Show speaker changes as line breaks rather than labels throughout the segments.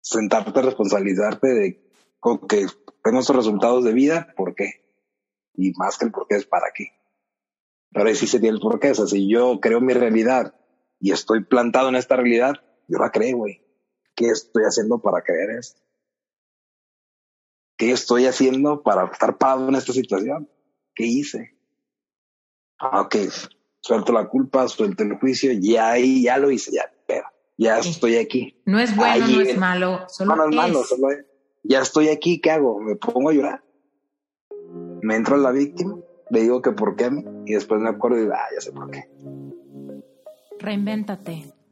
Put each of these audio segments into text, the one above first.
sentarte a responsabilizarte de que tengo esos resultados de vida, ¿por qué? Y más que el por qué es para qué. Pero ahí sí sería el por qué. O sea, si yo creo mi realidad y estoy plantado en esta realidad, yo la creo, güey. ¿Qué estoy haciendo para creer esto? ¿Qué estoy haciendo para estar parado en esta situación? ¿Qué hice? Ah, ok, suelto la culpa, suelto el juicio, ya ahí, ya lo hice, ya, pero ya estoy aquí.
No es bueno, no es malo, solo no, es malo,
solo es, ya estoy aquí, ¿qué hago? ¿Me pongo a llorar? ¿Me entro a la víctima? Le digo que por qué a mí y después me acuerdo y digo, ah, ya sé por qué.
Reinvéntate.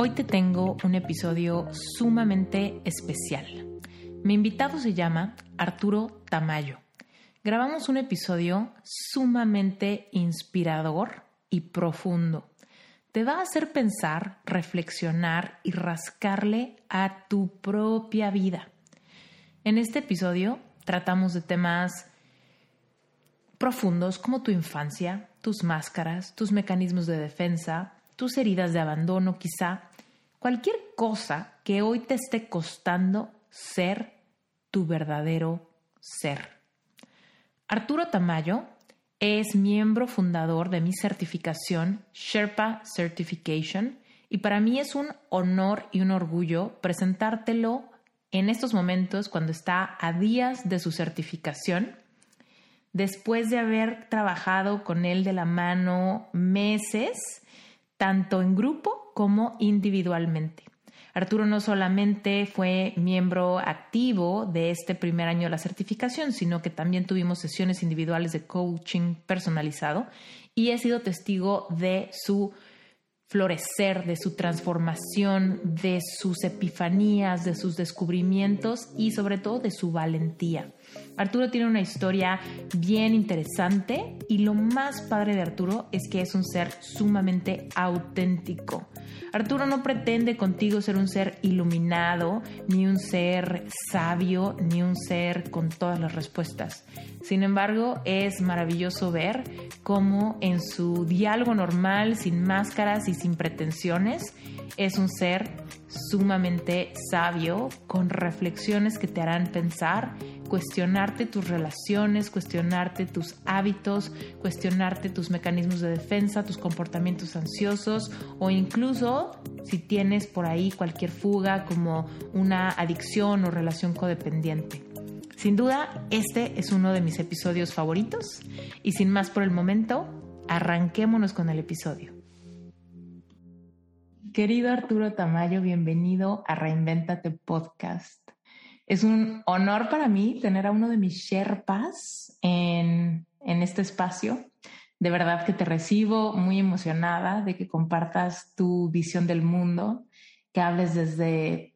Hoy te tengo un episodio sumamente especial. Mi invitado se llama Arturo Tamayo. Grabamos un episodio sumamente inspirador y profundo. Te va a hacer pensar, reflexionar y rascarle a tu propia vida. En este episodio tratamos de temas profundos como tu infancia, tus máscaras, tus mecanismos de defensa, tus heridas de abandono quizá, cualquier cosa que hoy te esté costando ser tu verdadero ser. Arturo Tamayo es miembro fundador de mi certificación Sherpa Certification y para mí es un honor y un orgullo presentártelo en estos momentos cuando está a días de su certificación, después de haber trabajado con él de la mano meses tanto en grupo como individualmente. Arturo no solamente fue miembro activo de este primer año de la certificación, sino que también tuvimos sesiones individuales de coaching personalizado y he sido testigo de su florecer, de su transformación, de sus epifanías, de sus descubrimientos y sobre todo de su valentía. Arturo tiene una historia bien interesante y lo más padre de Arturo es que es un ser sumamente auténtico. Arturo no pretende contigo ser un ser iluminado, ni un ser sabio, ni un ser con todas las respuestas. Sin embargo, es maravilloso ver cómo en su diálogo normal, sin máscaras y sin pretensiones, es un ser sumamente sabio, con reflexiones que te harán pensar, cuestionarte tus relaciones, cuestionarte tus hábitos, cuestionarte tus mecanismos de defensa, tus comportamientos ansiosos o incluso si tienes por ahí cualquier fuga como una adicción o relación codependiente. Sin duda, este es uno de mis episodios favoritos y sin más por el momento, arranquémonos con el episodio. Querido Arturo Tamayo, bienvenido a Reinventate Podcast. Es un honor para mí tener a uno de mis Sherpas en, en este espacio. De verdad que te recibo muy emocionada de que compartas tu visión del mundo, que hables desde,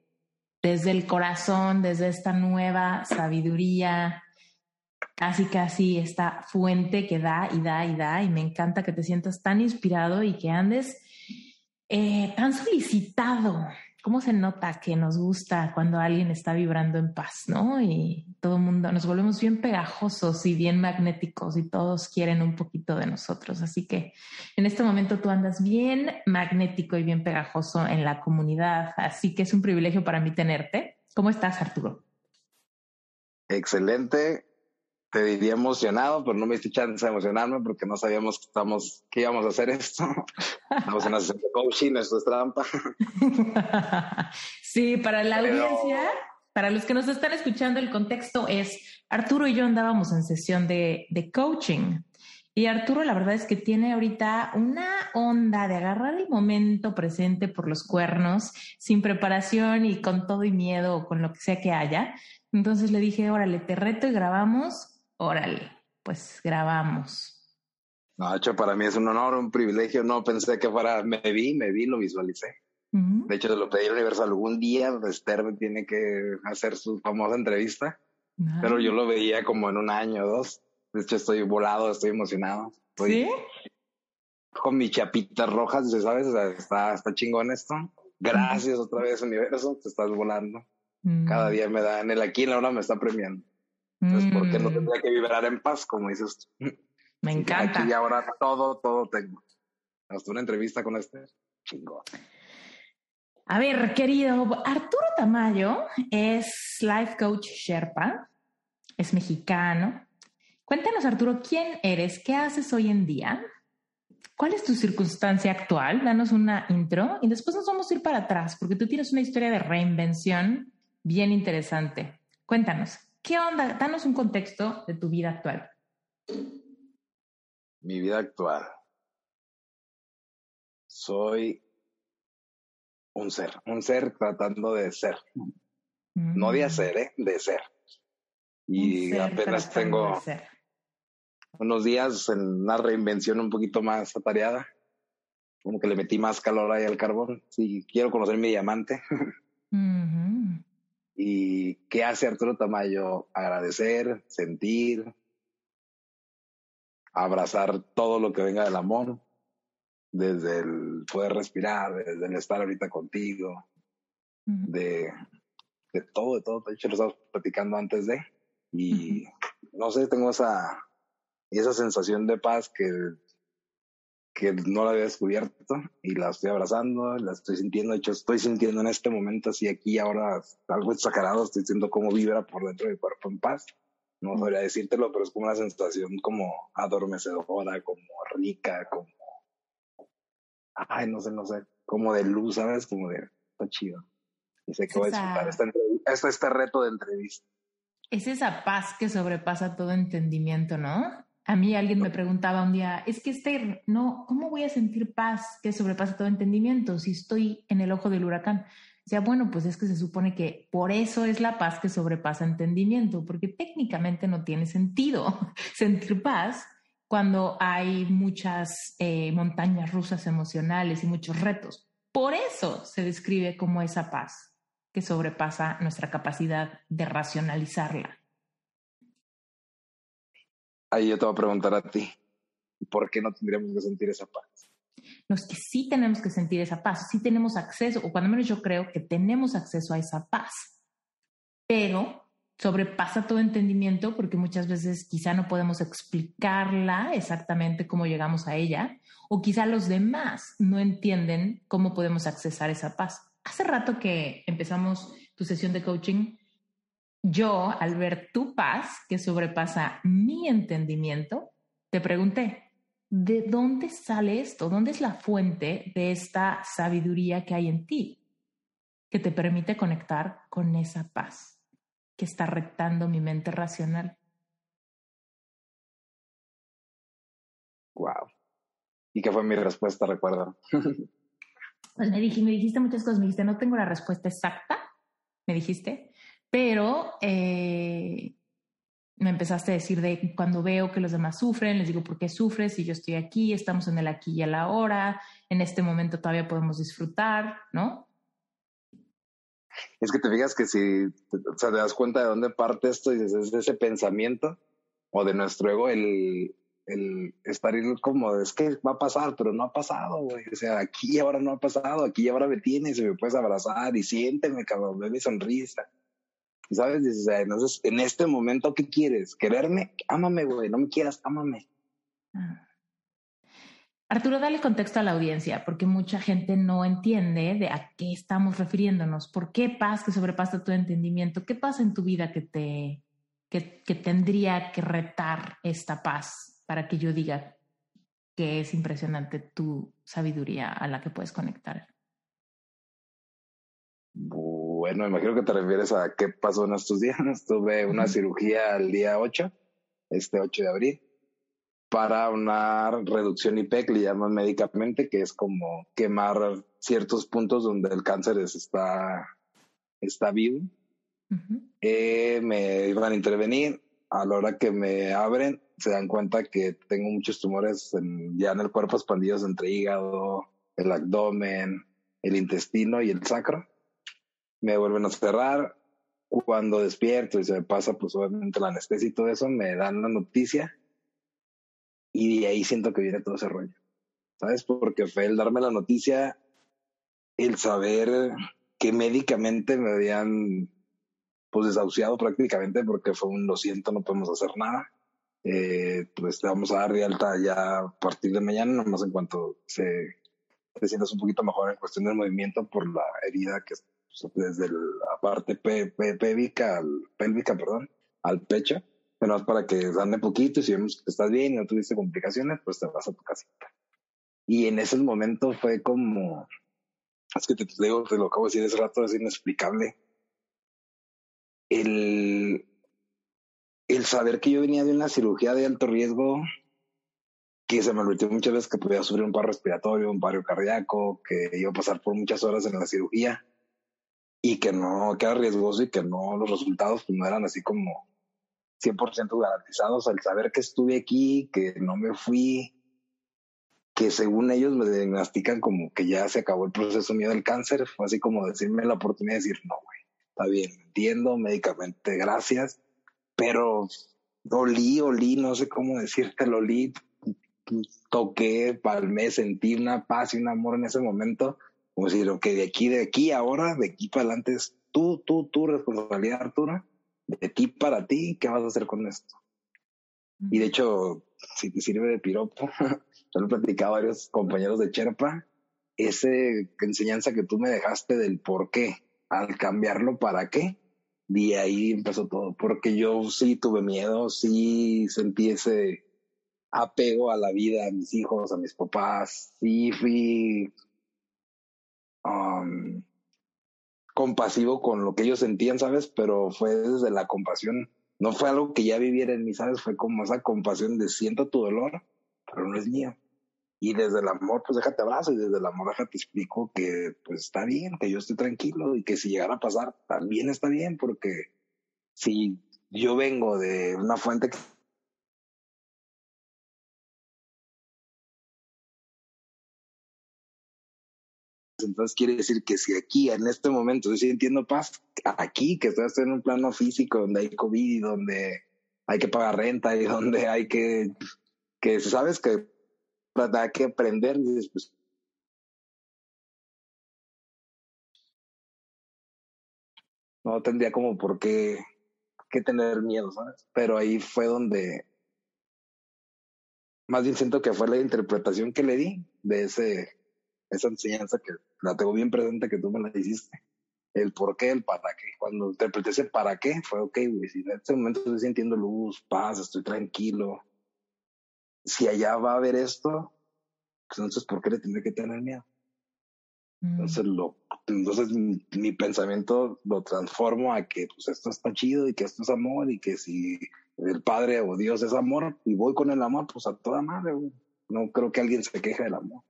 desde el corazón, desde esta nueva sabiduría, casi casi esta fuente que da y da y da. Y me encanta que te sientas tan inspirado y que andes eh, tan solicitado. ¿Cómo se nota que nos gusta cuando alguien está vibrando en paz, no? Y todo el mundo nos volvemos bien pegajosos y bien magnéticos y todos quieren un poquito de nosotros. Así que en este momento tú andas bien magnético y bien pegajoso en la comunidad. Así que es un privilegio para mí tenerte. ¿Cómo estás, Arturo?
Excelente te diría emocionado, pero no me hice chance de emocionarme porque no sabíamos que, estamos, que íbamos a hacer esto. Estamos en una sesión de coaching, esto es trampa.
sí, para la audiencia, para los que nos están escuchando, el contexto es, Arturo y yo andábamos en sesión de, de coaching Y Arturo, la verdad es que tiene ahorita una onda de agarrar el momento presente por los cuernos, sin preparación y con todo y miedo o con lo que sea que haya. Entonces le dije, órale, te reto y grabamos. Órale, pues grabamos.
No, hecho, para mí es un honor, un privilegio. No pensé que fuera, me vi, me vi, lo visualicé. De hecho, lo pedí al universo algún día, Esther tiene que hacer su famosa entrevista, pero yo lo veía como en un año o dos. De hecho, estoy volado, estoy emocionado.
¿Sí?
Con mis chapitas rojas, ¿sabes? está, está chingón esto. Gracias otra vez, universo, te estás volando. Cada día me da, en el aquí en la hora me está premiando. Entonces, ¿por qué no mm. tendría que vibrar en paz, como dices tú?
Me encanta.
Aquí y ahora todo, todo tengo. Hasta una entrevista con este chingón.
A ver, querido, Arturo Tamayo es life coach Sherpa, es mexicano. Cuéntanos, Arturo, ¿quién eres? ¿Qué haces hoy en día? ¿Cuál es tu circunstancia actual? Danos una intro y después nos vamos a ir para atrás porque tú tienes una historia de reinvención bien interesante. Cuéntanos, ¿qué onda? Danos un contexto de tu vida actual
mi vida actual. Soy un ser, un ser tratando de ser. No de mm. hacer, ¿eh? de ser. Y apenas tengo unos días en una reinvención un poquito más atareada. Como que le metí más calor ahí al carbón. Sí, quiero conocer mi diamante. ¿Y qué hace Arturo Tamayo? Agradecer, sentir, abrazar todo lo que venga del amor, desde el poder respirar, desde el estar ahorita contigo, de, de todo, de todo. De hecho, lo estábamos platicando antes de, y no sé, tengo esa, esa sensación de paz que, que no la había descubierto y la estoy abrazando, la estoy sintiendo. De hecho, estoy sintiendo en este momento, así aquí ahora, algo exagerado, estoy sintiendo cómo vibra por dentro de mi cuerpo en paz no sabría decírtelo, pero es como una sensación como adormecedora, como rica, como, ay, no sé, no sé, como de luz, ¿sabes? Como de, está chido. Y sé que voy a disfrutar esta este reto de entrevista.
Es esa paz que sobrepasa todo entendimiento, ¿no? A mí alguien me preguntaba un día, es que este, no, ¿cómo voy a sentir paz que sobrepasa todo entendimiento si estoy en el ojo del huracán? sea, bueno, pues es que se supone que por eso es la paz que sobrepasa entendimiento, porque técnicamente no tiene sentido sentir paz cuando hay muchas eh, montañas rusas emocionales y muchos retos. Por eso se describe como esa paz que sobrepasa nuestra capacidad de racionalizarla.
Ahí yo te voy a preguntar a ti, ¿por qué no tendríamos que sentir esa paz?
No es que sí tenemos que sentir esa paz, sí tenemos acceso, o cuando menos yo creo que tenemos acceso a esa paz, pero sobrepasa todo entendimiento porque muchas veces quizá no podemos explicarla exactamente cómo llegamos a ella, o quizá los demás no entienden cómo podemos accesar esa paz. Hace rato que empezamos tu sesión de coaching, yo al ver tu paz que sobrepasa mi entendimiento, te pregunté, ¿de dónde sale esto? ¿Dónde es la fuente de esta sabiduría que hay en ti que te permite conectar con esa paz que está retando mi mente racional?
Wow. ¿Y qué fue mi respuesta, recuerda?
pues me, dije, me dijiste muchas cosas, me dijiste, no tengo la respuesta exacta, me dijiste, pero eh, me empezaste a decir de cuando veo que los demás sufren, les digo, ¿por qué sufres? Si yo estoy aquí, estamos en el aquí y el ahora, en este momento todavía podemos disfrutar, ¿no?
Es que te fijas que si o sea, te das cuenta de dónde parte esto y desde ese pensamiento o de nuestro ego, el, el estar como, es que va a pasar, pero no ha pasado, güey. O sea, aquí ahora no ha pasado, aquí ahora me tienes y me puedes abrazar y siénteme, cabrón, ve mi sonrisa. ¿Sabes? Dices, entonces, en este momento, ¿qué quieres? ¿Quererme? Ámame, güey, no me quieras, ámame. Ah.
Arturo, dale contexto a la audiencia, porque mucha gente no entiende de a qué estamos refiriéndonos. ¿Por qué paz que sobrepasa tu entendimiento? ¿Qué pasa en tu vida que te que, que tendría que retar esta paz para que yo diga que es impresionante tu sabiduría a la que puedes conectar?
Bueno, imagino que te refieres a qué pasó en estos días. Tuve una cirugía el día 8, este 8 de abril. para una reducción IPEC, le llaman médicamente, que es como quemar ciertos puntos donde el cáncer está, está vivo. Eh, me iban a intervenir. A la hora que me abren, se dan cuenta que tengo muchos tumores ya en el cuerpo expandidos entre hígado, el abdomen, el intestino y el sacro. Me vuelven a cerrar. Cuando despierto y se me pasa, pues obviamente la anestesia y todo eso, me dan la noticia y de ahí siento que viene todo ese rollo. ¿Sabes? Porque fue el darme la noticia, el saber que médicamente me habían pues desahuciado prácticamente porque fue un lo siento, no podemos hacer nada. Eh, pues te vamos a dar de alta ya a partir de mañana, nomás en cuanto se te sientas un poquito mejor en cuestión del movimiento por la herida que desde la parte pélvica, al, pélvica, perdón, al pecho, pero para que ande poquito y si vemos que estás bien y no tuviste complicaciones, pues te vas a tu casita. Y en ese momento fue como, es que te, digo, te lo acabo de decir hace rato, es inexplicable. El, el saber que yo venía de una cirugía de alto riesgo, que se me advirtió muchas veces que podía sufrir un paro respiratorio, un paro cardíaco, que iba a pasar por muchas horas en la cirugía y que no, que era riesgoso y que no, los resultados pues no eran así como 100% garantizados. Al saber que estuve aquí, que no me fui, que según ellos me diagnostican como que ya se acabó el proceso mío del cáncer, fue así como decirme la oportunidad de decir, no, güey, está bien, entiendo, médicamente, gracias, pero olí, olí, no sé cómo decirte, lo olí, toqué, palmé, sentí una paz y un amor en ese momento, como decir, ok, de aquí, de aquí, ahora, de aquí para adelante es tú, tú, tu responsabilidad, Arturo, de ti para ti, ¿qué vas a hacer con esto? Y de hecho, si te sirve de piropo, yo lo he platicado a varios compañeros de Cherpa, esa enseñanza que tú me dejaste del por qué, al cambiarlo para qué, de ahí empezó todo, porque yo sí tuve miedo, sí sentí ese apego a la vida, a mis hijos, a mis papás, sí fui compasivo con lo que ellos sentían, ¿sabes? Pero fue desde la compasión, no fue algo que ya viviera en mí, ¿sabes? Fue como esa compasión de siento tu dolor, pero no es mío. Y desde el amor, pues déjate abrazo y desde el amor déjate explico que pues está bien, que yo estoy tranquilo y que si llegara a pasar también está bien, porque si yo vengo de una fuente Entonces quiere decir que si aquí en este momento estoy sintiendo paz, aquí que estoy en un plano físico donde hay COVID y donde hay que pagar renta y donde hay que, que sabes que hay que aprender, pues, no tendría como por qué, qué tener miedo, ¿sabes? Pero ahí fue donde más bien siento que fue la interpretación que le di de ese esa enseñanza que la tengo bien presente que tú me la hiciste. El por qué, el para qué. Cuando interpreté ese para qué, fue ok, güey. Si en este momento estoy sintiendo luz, paz, estoy tranquilo. Si allá va a haber esto, pues entonces, ¿por qué le tendré que tener miedo? Mm. Entonces, lo, entonces mi, pensamiento lo transformo a que pues esto está chido y que esto es amor y que si el Padre o Dios es amor y voy con el amor, pues a toda madre, güey. No creo que alguien se queje del amor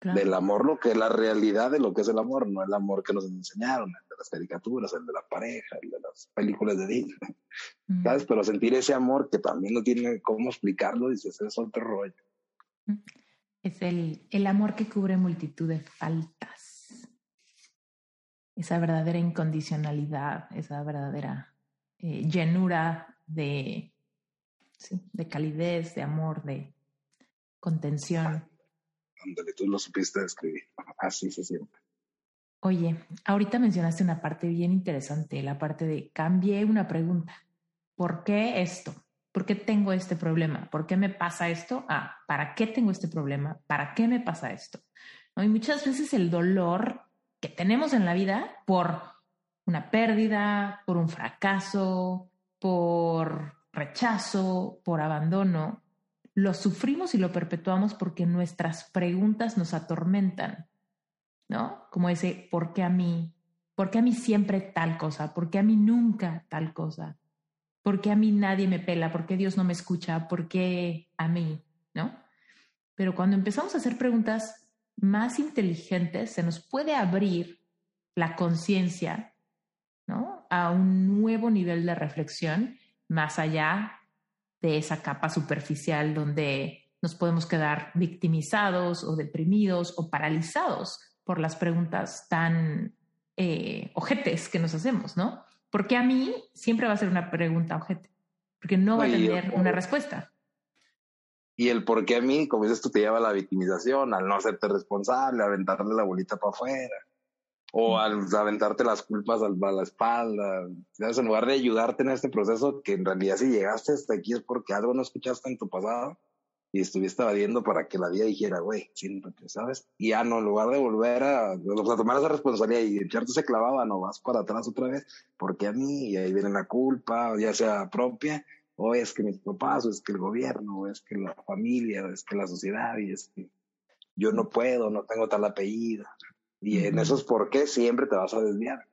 del amor, lo que es la realidad de lo que es el amor, no el amor que nos enseñaron, el de las caricaturas, el de la pareja, el de las películas de Disney, mm. ¿sabes? Pero sentir ese amor que también no tiene cómo explicarlo, dices, es otro rollo.
Mm. Es el, el amor que cubre multitud de faltas. Esa verdadera incondicionalidad, esa verdadera eh, llenura de, de calidez, de amor, de contención
donde tú lo supiste. Así se siente.
Oye, ahorita mencionaste una parte bien interesante, la parte de cambié una pregunta. ¿Por qué esto? ¿Por qué tengo este problema? ¿Por qué me pasa esto? Ah, ¿para qué tengo este problema? ¿Para qué me pasa esto? Y muchas veces el dolor que tenemos en la vida por una pérdida, por un fracaso, por rechazo, por abandono, lo sufrimos y lo perpetuamos porque nuestras preguntas nos atormentan, ¿no? Como ese, ¿por qué a mí? ¿Por qué a mí siempre tal cosa? ¿Por qué a mí nunca tal cosa? ¿Por qué a mí nadie me pela? ¿Por qué Dios no me escucha? ¿Por qué a mí? ¿No? Pero cuando empezamos a hacer preguntas más inteligentes, se nos puede abrir la conciencia, ¿no? A un nuevo nivel de reflexión más allá de esa capa superficial donde nos podemos quedar victimizados o deprimidos o paralizados por las preguntas tan eh, ojetes que nos hacemos, ¿no? Porque a mí siempre va a ser una pregunta ojete, porque no va a tener una respuesta.
Y el por qué a mí, como dices tú, te lleva a la victimización, al no hacerte responsable, a aventarle la bolita para afuera, o al aventarte las culpas a la espalda. En lugar de ayudarte en este proceso, que en realidad si llegaste hasta aquí es porque algo no escuchaste en tu pasado, y estuviste evadiendo para que la vida dijera, güey, siéntate, ¿sabes? Y ya no, en lugar de volver a, a tomar esa responsabilidad y echarte ese clavado, no vas para atrás otra vez, porque a mí, y ahí viene la culpa, ya sea propia, o es que mis papás, o es que el gobierno, o es que la familia, o es que la sociedad, y es que yo no puedo, no tengo tal apellido. Y en esos por qué siempre te vas a desviar.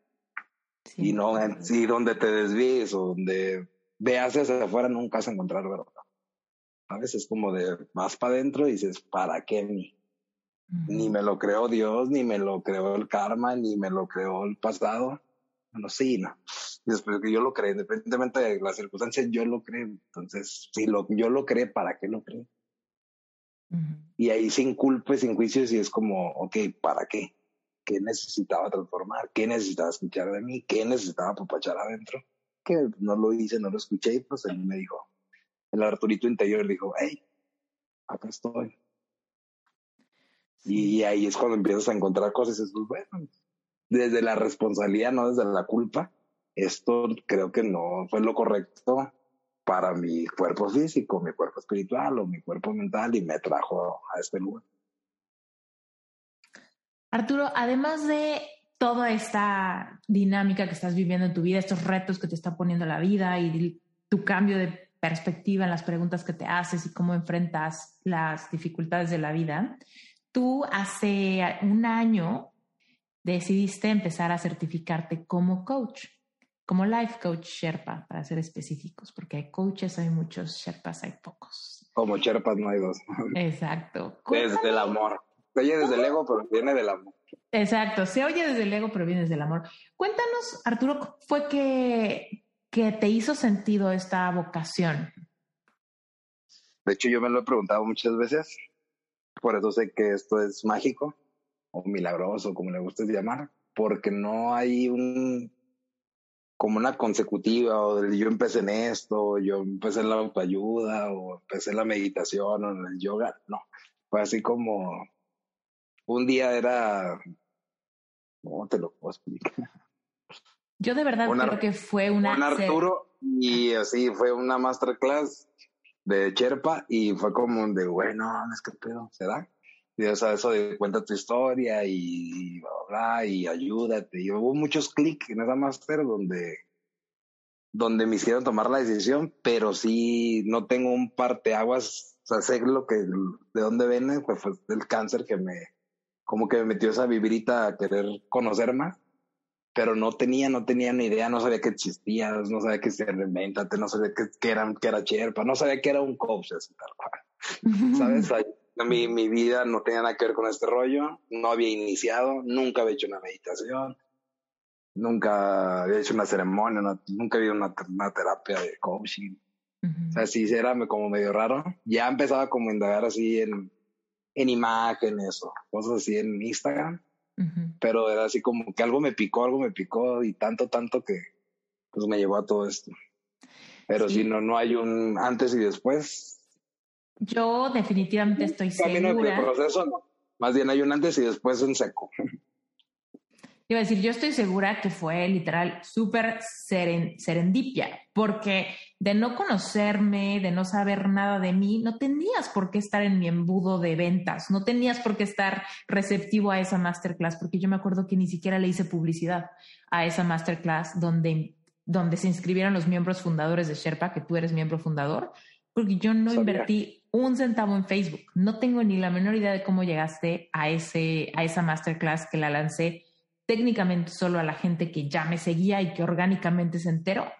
y no, en, sí, donde te desvíes o donde veas hacia afuera nunca vas a encontrar verdad. A veces es como de más para adentro y dices, ¿para qué mí? Ni me lo creó Dios, ni me lo creó el karma, ni me lo creó el pasado. Bueno, sí, no. Después que yo lo creo, independientemente de las circunstancias, yo lo creo. Entonces, si lo, yo lo creo, ¿para qué lo creo? Y ahí sin culpa, sin juicios, y es como, ok, ¿para qué? ¿Qué necesitaba transformar? ¿Qué necesitaba escuchar de mí? ¿Qué necesitaba papachar adentro? Que no lo hice, no lo escuché, y pues él me dijo, el Arturito interior dijo, hey, acá estoy. Y ahí es cuando empiezas a encontrar cosas y dices, pues, bueno, desde la responsabilidad, no desde la culpa, esto creo que no fue lo correcto para mi cuerpo físico, mi cuerpo espiritual o mi cuerpo mental y me trajo a este lugar.
Arturo, además de toda esta dinámica que estás viviendo en tu vida, estos retos que te está poniendo la vida y tu cambio de perspectiva en las preguntas que te haces y cómo enfrentas las dificultades de la vida, tú hace un año decidiste empezar a certificarte como coach, como life coach Sherpa, para ser específicos, porque hay coaches, hay muchos, Sherpas hay pocos.
Como Sherpas no hay dos.
Exacto.
Desde el amor. Se oye desde el ego, pero viene del amor.
Exacto, se oye desde el ego, pero viene desde el amor. Cuéntanos, Arturo, ¿fue que que te hizo sentido esta vocación?
De hecho, yo me lo he preguntado muchas veces. Por eso sé que esto es mágico o milagroso, como le gustes llamar, porque no hay un como una consecutiva o del yo empecé en esto, yo empecé en la autoayuda o empecé en la meditación o en el yoga. No, fue así como un día era, ¿cómo te lo puedo explicar?
Yo de verdad creo que fue una...
Un Arturo y así fue una masterclass de Cherpa y fue como de, bueno, es que pedo, ¿será? Y o sea, eso de cuenta tu historia y bla, bla, y ayúdate. Y hubo muchos clics en esa master donde, donde me hicieron tomar la decisión, pero sí no tengo un parteaguas, o sea, sé lo que, de dónde viene, pues fue el cáncer que me, como que me metió esa vibrita a querer conocer más pero no tenía, no tenía ni idea, no sabía que existía, no sabía que se reinventate, no sabía que, que, era, que era Cherpa, no sabía que era un coach, ¿sabes? mi, mi vida no tenía nada que ver con este rollo, no había iniciado, nunca había hecho una meditación, nunca había hecho una ceremonia, nunca había una, una terapia de coaching. O sea, sí era como medio raro. Ya empezaba como a indagar así en, en imágenes o cosas así en Instagram pero era así como que algo me picó, algo me picó y tanto, tanto que pues me llevó a todo esto. Pero si no, no hay un antes y después.
Yo definitivamente estoy segura.
proceso Más bien hay un antes y después en seco.
Iba a decir, yo estoy segura que fue literal súper serendipia, porque de no conocerme, de no saber nada de mí, no tenías por qué estar en mi embudo de ventas, no tenías por qué estar receptivo a esa masterclass, porque yo me acuerdo que ni siquiera le hice publicidad a esa masterclass donde, donde se inscribieron los miembros fundadores de Sherpa, que tú eres miembro fundador, porque yo no invertí un centavo en Facebook. No tengo ni la menor idea de cómo llegaste a, ese, a esa masterclass que la lancé técnicamente solo a la gente que ya me seguía y que orgánicamente se enteró.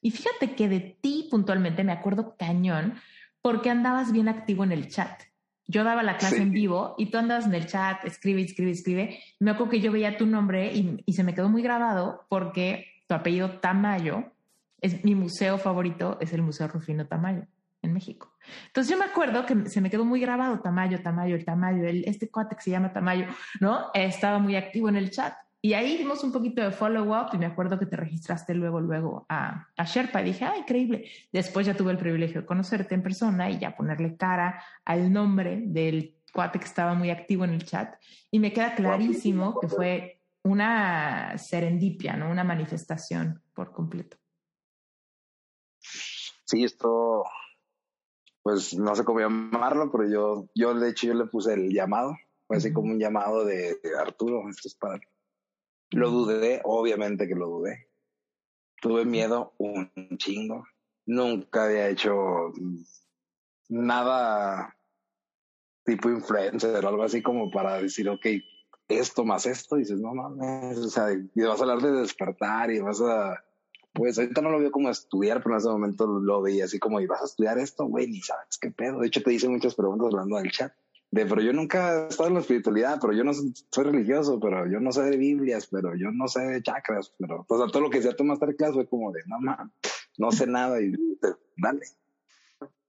Y fíjate que de ti puntualmente me acuerdo cañón porque andabas bien activo en el chat. Yo daba la clase en vivo y tú andabas en el chat, escribe, escribe, escribe. Me acuerdo que yo veía tu nombre y, y se me quedó muy grabado porque tu apellido Tamayo es mi museo favorito, es el Museo Rufino Tamayo en México. Entonces yo me acuerdo que se me quedó muy grabado Tamayo, Tamayo, el Tamayo, el, este cuate que se llama Tamayo, ¿no? Estaba muy activo en el chat. Y ahí dimos un poquito de follow-up y me acuerdo que te registraste luego, luego a, a Sherpa y dije, ah, increíble. Después ya tuve el privilegio de conocerte en persona y ya ponerle cara al nombre del cuate que estaba muy activo en el chat. Y me queda clarísimo que fue una serendipia, ¿no? Una manifestación por completo.
Sí, esto, pues no sé cómo llamarlo, pero yo, yo de hecho yo le puse el llamado, fue así como un llamado de, Arturo, esto es para Lo dudé, obviamente que lo dudé. Tuve miedo un chingo. Nunca había hecho nada tipo influencer o algo así como para decir, ok, esto más esto, y dices, no mames, o sea, y vas a hablar de despertar y vas a pues ahorita no lo veo como estudiar, pero en ese momento lo veía así como, ¿y vas a estudiar esto? Güey, ni sabes qué pedo. De hecho, te hice muchas preguntas hablando del chat. De, pero yo nunca he estado en la espiritualidad, pero yo no soy religioso, pero yo no sé de Biblias, pero yo no sé de chakras, pero pues todo lo que sea tu masterclass fue como de, no no sé nada y dale,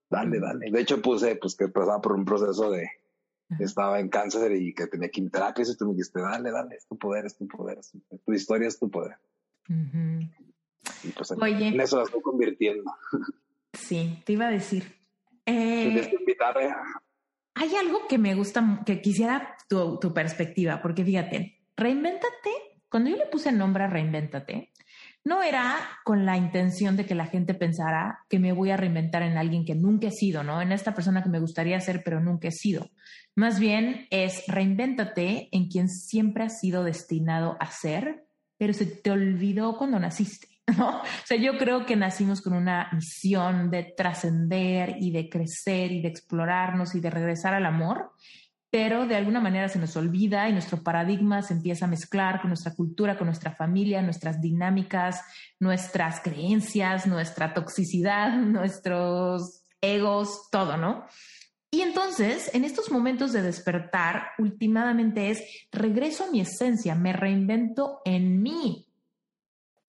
dale, dale. De hecho puse, pues que pasaba por un proceso de, estaba en cáncer y que tenía quimioterapia y tú me dijiste, dale, dale, es tu poder, es tu poder, tu historia es tu poder. Pues, Oye. En eso la estoy convirtiendo.
Sí, te iba a decir. Eh, hay algo que me gusta, que quisiera tu, tu perspectiva, porque fíjate, reinvéntate, cuando yo le puse el nombre a reinvéntate, no era con la intención de que la gente pensara que me voy a reinventar en alguien que nunca he sido, ¿no? En esta persona que me gustaría ser, pero nunca he sido. Más bien es reinvéntate en quien siempre has sido destinado a ser, pero se te olvidó cuando naciste. ¿no? O sea, yo creo que nacimos con una misión de trascender y de crecer y de explorarnos y de regresar al amor, pero de alguna manera se nos olvida y nuestro paradigma se empieza a mezclar con nuestra cultura, con nuestra familia, nuestras dinámicas, nuestras creencias, nuestra toxicidad, nuestros egos, todo, ¿no? Y entonces, en estos momentos de despertar, últimamente es regreso a mi esencia, me reinvento en mí,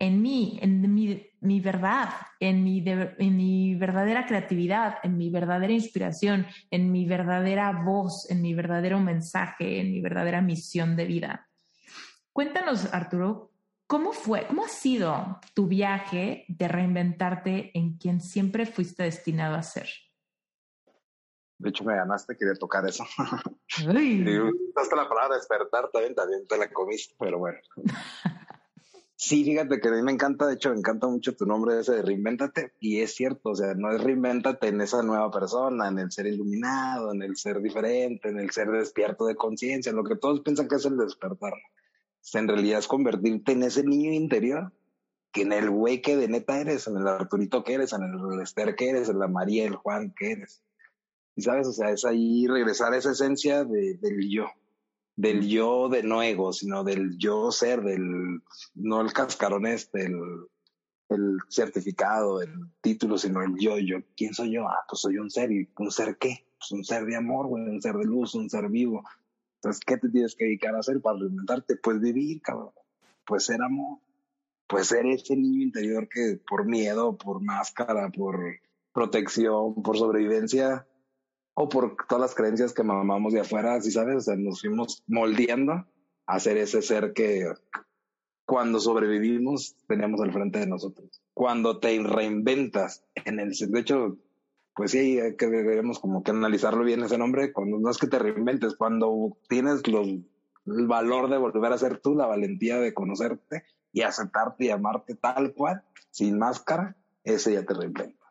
en mí, en mi, verdad, en mi, en mi verdadera creatividad, en mi verdadera inspiración, en mi verdadera voz, en mi verdadero mensaje, en mi verdadera misión de vida. Cuéntanos, Arturo, ¿cómo fue, cómo ha sido tu viaje de reinventarte en quien siempre fuiste destinado a ser?
De hecho, me ganaste, quería tocar eso. hasta la palabra despertar también, también te la comiste, pero bueno. Sí, fíjate que a mí me encanta, de hecho, me encanta mucho tu nombre ese de reinvéntate. Y es cierto, o sea, no es reinvéntate en esa nueva persona, en el ser iluminado, en el ser diferente, en el ser despierto de conciencia, lo que todos piensan que es el despertar. en realidad es convertirte en ese niño interior, que en el güey que de neta eres, en el Arturito que eres, en el Esther que eres, en la María, el Juan que eres. Y sabes, o sea, es ahí regresar a esa esencia de, del yo del yo de no ego, sino del yo ser, del, no el cascarón este, el, certificado, el título, sino el yo, yo, ¿quién soy yo? Ah, pues soy un ser, ¿y un ser qué? Pues un ser de amor, un ser de luz, un ser vivo. Entonces, ¿qué te tienes que dedicar a hacer para alimentarte? Pues vivir, cabrón. Pues ser amor. Pues ser ese niño interior que por miedo, por máscara, por protección, por sobrevivencia, o por todas las creencias que mamamos de afuera, así sabes, o sea, nos fuimos moldeando a ser ese ser que cuando sobrevivimos teníamos al frente de nosotros. Cuando te reinventas en el, de hecho, pues sí, hay que deberíamos como que analizarlo bien ese nombre, cuando no es que te reinventes, cuando tienes el valor de volver a ser tú, la valentía de conocerte y aceptarte y amarte tal cual, sin máscara, ese ya te reinventa.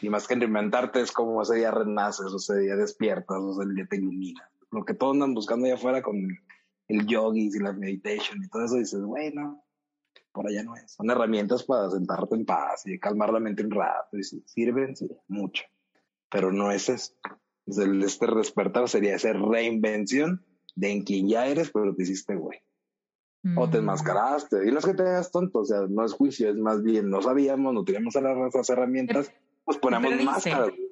Y más que reinventarte es como ese día renaces, o ese día despiertas, o ese día te ilumina. Lo que todos andan buscando allá afuera con el, yogis y la meditation y todo eso, dices, bueno, por allá no es. Son herramientas para sentarte en paz y calmar la mente un rato. Y sirven, sí, mucho. Pero no es eso. el, este despertar sería esa reinvención de en quien ya eres, pero te hiciste güey. O te
Mm.
enmascaraste. Y no es que te hagas tonto, o sea, no es juicio, es más bien, no sabíamos, no teníamos las las herramientas, pues ponemos máscaras.
Sí,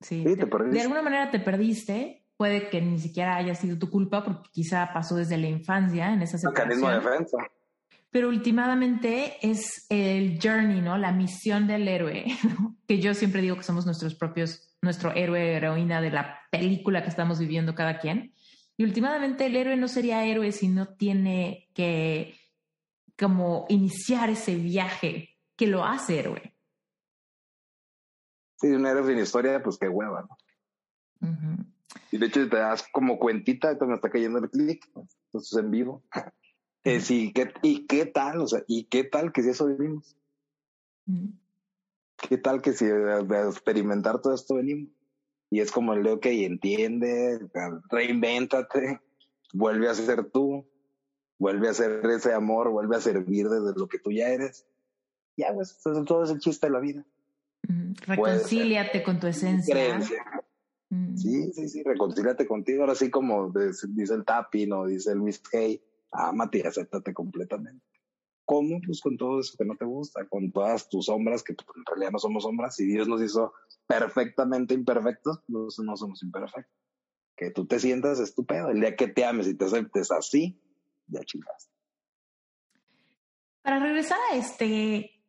Sí, te
te-
perdiste.
de alguna manera te perdiste. Puede que ni siquiera haya sido tu culpa porque quizá pasó desde la infancia en esa
Mecanismo de defensa.
Pero últimamente es el journey, ¿no? La misión del héroe, ¿no? que yo siempre digo que somos nuestros propios, nuestro héroe, heroína de la película que estamos viviendo cada quien. Y últimamente el héroe no sería héroe si no tiene que como iniciar ese viaje que lo hace héroe.
Sí, un héroe sin historia, pues qué hueva, ¿no?
Ujú.
Y de hecho te das como cuentita, me está cayendo el clic, entonces en vivo. Eh, sí, ¿qué, ¿y qué tal? O sea, ¿y qué tal que si eso venimos?
Ujú.
¿Qué tal que si de, de experimentar todo esto venimos? Y es como el de, ok, entiende, reinvéntate, vuelve a ser tú, vuelve a ser ese amor, vuelve a servir desde lo que tú ya eres. Ya, pues, todo es el chiste de la vida. Puede
Reconcíliate con tu esencia.
Creencia. Sí, sí, sí, reconcíliate contigo. Ahora sí, como dice el Tapping o dice el Luis Hay, ámate y acéptate completamente. ¿Cómo? Pues con todo eso que no te gusta, con todas tus sombras, que pues, en realidad no somos sombras. Si Dios nos hizo perfectamente imperfectos, pues no somos imperfectos. Que tú te sientas estupendo. El día que te ames y te aceptes así, ya chingaste.
Para regresar a este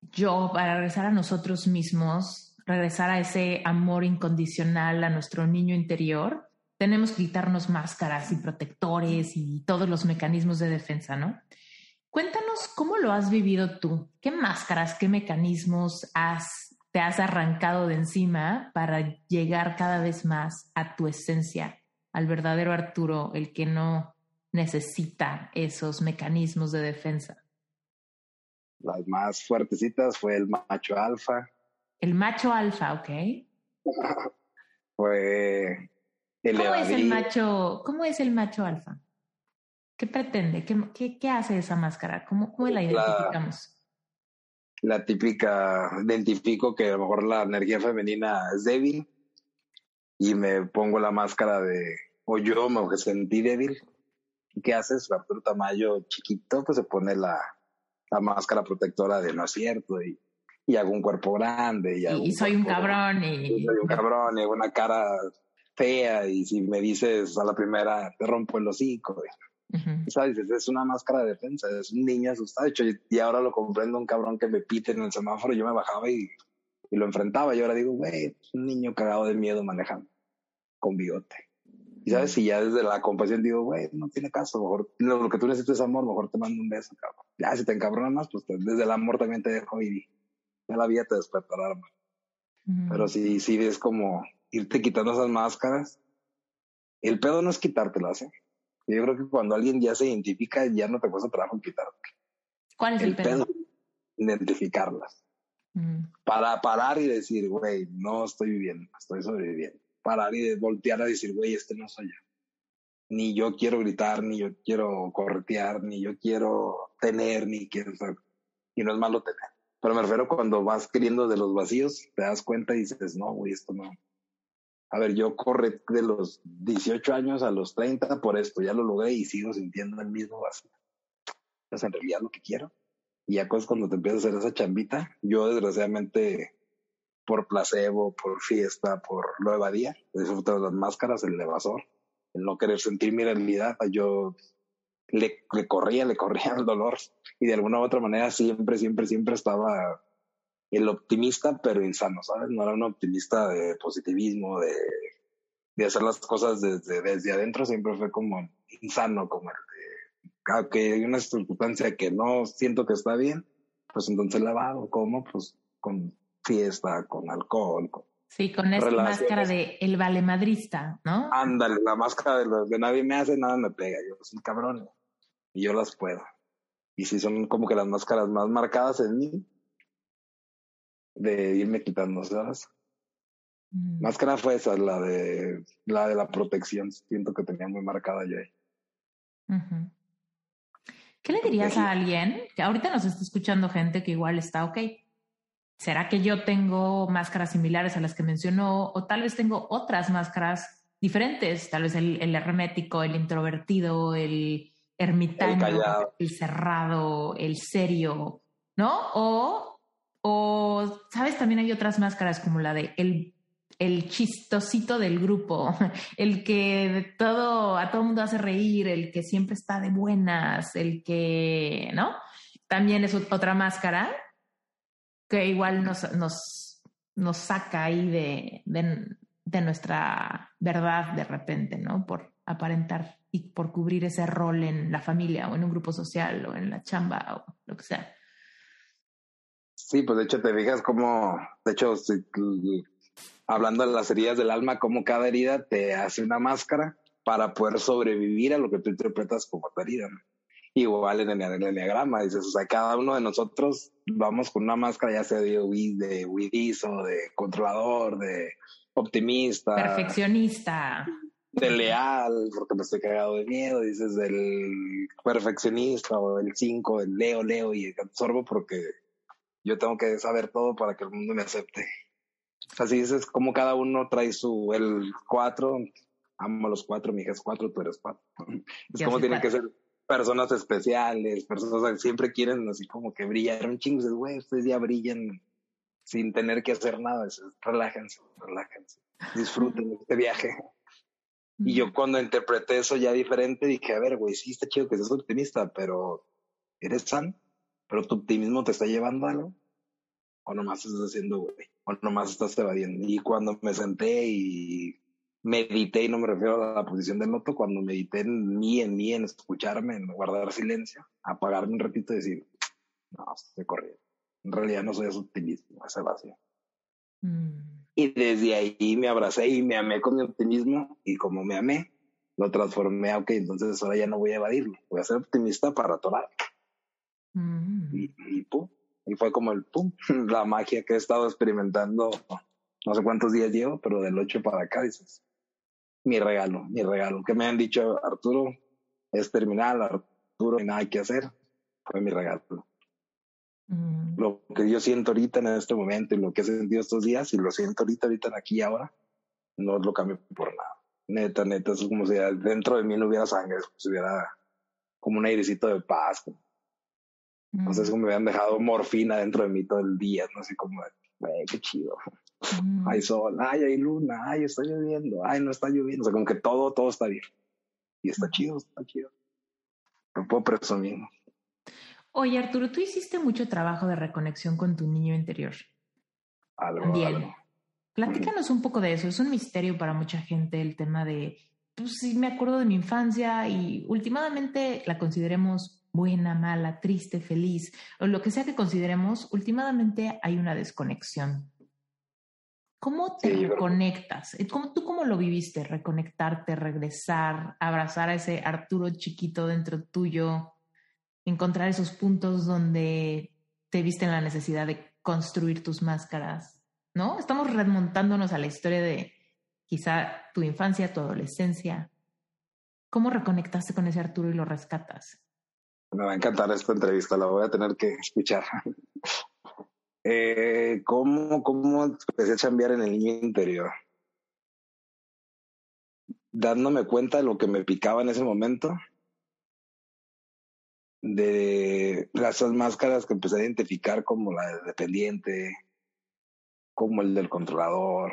yo, para regresar a nosotros mismos, regresar a ese amor incondicional a nuestro niño interior, tenemos que quitarnos máscaras y protectores y todos los mecanismos de defensa, ¿no? Cuéntanos cómo lo has vivido tú. ¿Qué máscaras, qué mecanismos te has arrancado de encima para llegar cada vez más a tu esencia, al verdadero Arturo, el que no necesita esos mecanismos de defensa?
Las más fuertecitas fue el macho alfa,
El macho alfa, ¿ok?
fue el
¿Cómo es el macho, cómo es el macho alfa? ¿Qué pretende? ¿Qué, qué, qué hace esa máscara? ¿Cómo, cómo la identificamos?
la típica, identifico que a lo mejor la energía femenina es débil y me pongo la máscara de, o yo me sentí débil. ¿Y ¿Qué haces? Arturo Tamayo chiquito, pues se pone la, la máscara protectora de no es cierto y, y hago un cuerpo grande y, hago
Y, y soy un cabrón
y
y...
soy un cabrón y hago una cara fea y si me dices a la primera te rompo el hocico. Sabes, es una máscara de defensa, es un niño asustado. De hecho, y ahora lo comprendo un cabrón que me pite en el semáforo, yo me bajaba y, y lo enfrentaba. Y ahora digo, güey, un niño cagado de miedo manejando, con bigote. Y sabes, si ya desde la compasión digo, güey, no tiene caso, mejor lo, que tú necesitas es amor, mejor te mando un beso, cabrón. Ya, si te encabronas más, pues te- desde el amor también te dejo y ya la vida te despertará, hermano.
Ujú.
Pero sí, sí, es como irte quitando esas máscaras. El pedo no es quitártelas, ¿eh? Yo creo que cuando alguien ya se identifica, ya no te cuesta trabajo quitarte.
¿Cuál es el,
El
pedo?
pedo, identificarlas.
Ujú.
Para parar y decir, güey, no estoy viviendo, estoy sobreviviendo. Parar y voltear a decir, güey, este no soy yo. Ni yo quiero gritar, ni yo quiero corretear, ni yo quiero tener, ni quiero ser. Y no es malo tener. Pero me refiero cuando vas queriendo de los vacíos, te das cuenta y dices, no, güey, esto no. A ver, yo corrí de los 18 años a los 30 por esto, ya lo logré y sigo sintiendo el mismo vacío. Es en realidad lo que quiero. Y ya pues cuando te empiezas a hacer esa chambita, yo desgraciadamente por placebo, por fiesta, por lo evadía, disfruto de las máscaras, el evasor, el no querer sentir mi realidad, yo le, corría, le corría el dolor y de alguna u otra manera siempre, siempre, siempre estaba el optimista, pero insano, ¿sabes? No era un optimista de positivismo, de, de hacer las cosas desde, desde adentro, siempre fue como insano, como el de, ah, que hay una circunstancia que no siento que está bien, pues entonces la hago, ¿cómo? Pues con fiesta, con alcohol, con...
Sí, con
Relaciones.
máscara de el valemadrista, ¿no?
Ándale, la máscara de los de nadie me hace, nada me pega, yo soy cabrón y yo las puedo. Y sí son como que las máscaras más marcadas en mí de irme quitando, ¿sabes?
Ujú.
Máscara fue esa, la de la de la protección. Siento que tenía muy marcada ya. ahí.
¿Qué le dirías a alguien que ahorita nos está escuchando gente que igual está ok? ¿Será que yo tengo máscaras similares a las que mencionó o tal vez tengo otras máscaras diferentes? Tal vez el, el hermético, el introvertido, el ermitaño, el, cerrado, el serio, ¿no? O, o, ¿sabes? También hay otras máscaras como la de el, el chistosito del grupo, el que todo, a todo mundo hace reír, el que siempre está de buenas, el que, ¿no? También es otra máscara que igual nos, nos, nos saca ahí de, de, de nuestra verdad de repente, ¿no? Por aparentar y por cubrir ese rol en la familia o en un grupo social o en la chamba o lo que sea.
Sí, pues de hecho te fijas como, de hecho, hablando de las heridas del alma, como cada herida te hace una máscara para poder sobrevivir a lo que tú interpretas como tu herida. Igual en el, enneagrama, dices, o sea, cada uno de nosotros vamos con una máscara, ya sea de, de huidizo, de controlador, de optimista.
Perfeccionista
de leal, porque me estoy cagado de miedo, dices del perfeccionista o el 5, el leo, leo y absorbo porque yo tengo que saber todo para que el mundo me acepte. Así es como cada uno trae su, el 4, amo los cuatro, mi hija es cuatro, tú eres cuatro. Es como tienen que ser personas especiales, personas que siempre quieren así como que brillar un chingo, güey, ustedes ya brillan sin tener que hacer nada, relájense, relájense, disfruten este viaje. Y yo cuando interpreté eso ya diferente, dije, a ver, güey, sí está chido que seas optimista, pero eres san, pero tu optimismo te está llevando a algo. O nomás estás haciendo, güey, o nomás estás evadiendo. Y cuando me senté y medité, y no me refiero a la posición del noto, cuando medité en mí, en mí, en escucharme, en guardar silencio, apagarme un ratito y decir, no, estoy corriendo. En realidad no soy ese optimismo, ese vacío. Mm. Y desde ahí me abracé y me amé con mi optimismo y como me amé, lo transformé a, ok, entonces ahora ya no voy a evadirlo, voy a ser optimista para atorar. Mm. Y, y, pum, y fue como el pum, la magia que he estado experimentando, no sé cuántos días llevo, pero del 8 para acá dices, mi regalo, mi regalo, que me han dicho Arturo, es terminal, Arturo, no hay nada que hacer, fue mi regalo. Mm. Lo que yo siento ahorita en este momento y lo que he sentido estos días y lo siento ahorita, ahorita, aquí y ahora, no lo cambio por nada. Neta, neta, es como si dentro de mí no hubiera sangre, si hubiera como un airecito de paz. No sé, es como me habían dejado morfina dentro de mí todo el día, no sé cómo, qué chido. Mm. Hay sol, ay, hay luna, ay, está lloviendo, ay, no está lloviendo. O sea, como que todo, todo está bien. Y está chido, está chido. No puedo presumir.
Oye, Arturo, tú hiciste mucho trabajo de reconexión con tu niño interior.
Algo, Bien.
Platícanos un poco de eso. Es un misterio para mucha gente el tema de, pues sí, me acuerdo de mi infancia y últimamente la consideremos buena, mala, triste, feliz, o lo que sea que consideremos, últimamente hay una desconexión. ¿Cómo te reconectas? ¿Cómo, ¿Tú cómo lo viviste? Reconectarte, regresar, abrazar a ese Arturo chiquito dentro tuyo, encontrar esos puntos donde te viste en la necesidad de construir tus máscaras, ¿no? Estamos remontándonos a la historia de quizá tu infancia, tu adolescencia. ¿Cómo reconectaste con ese Arturo y lo rescatas?
Me va a encantar esta entrevista, la voy a tener que escuchar. Eh, ¿cómo, ¿Cómo empecé a cambiar en el niño interior? Dándome cuenta de lo que me picaba en ese momento de las máscaras que empecé a identificar como la del dependiente, como el del controlador,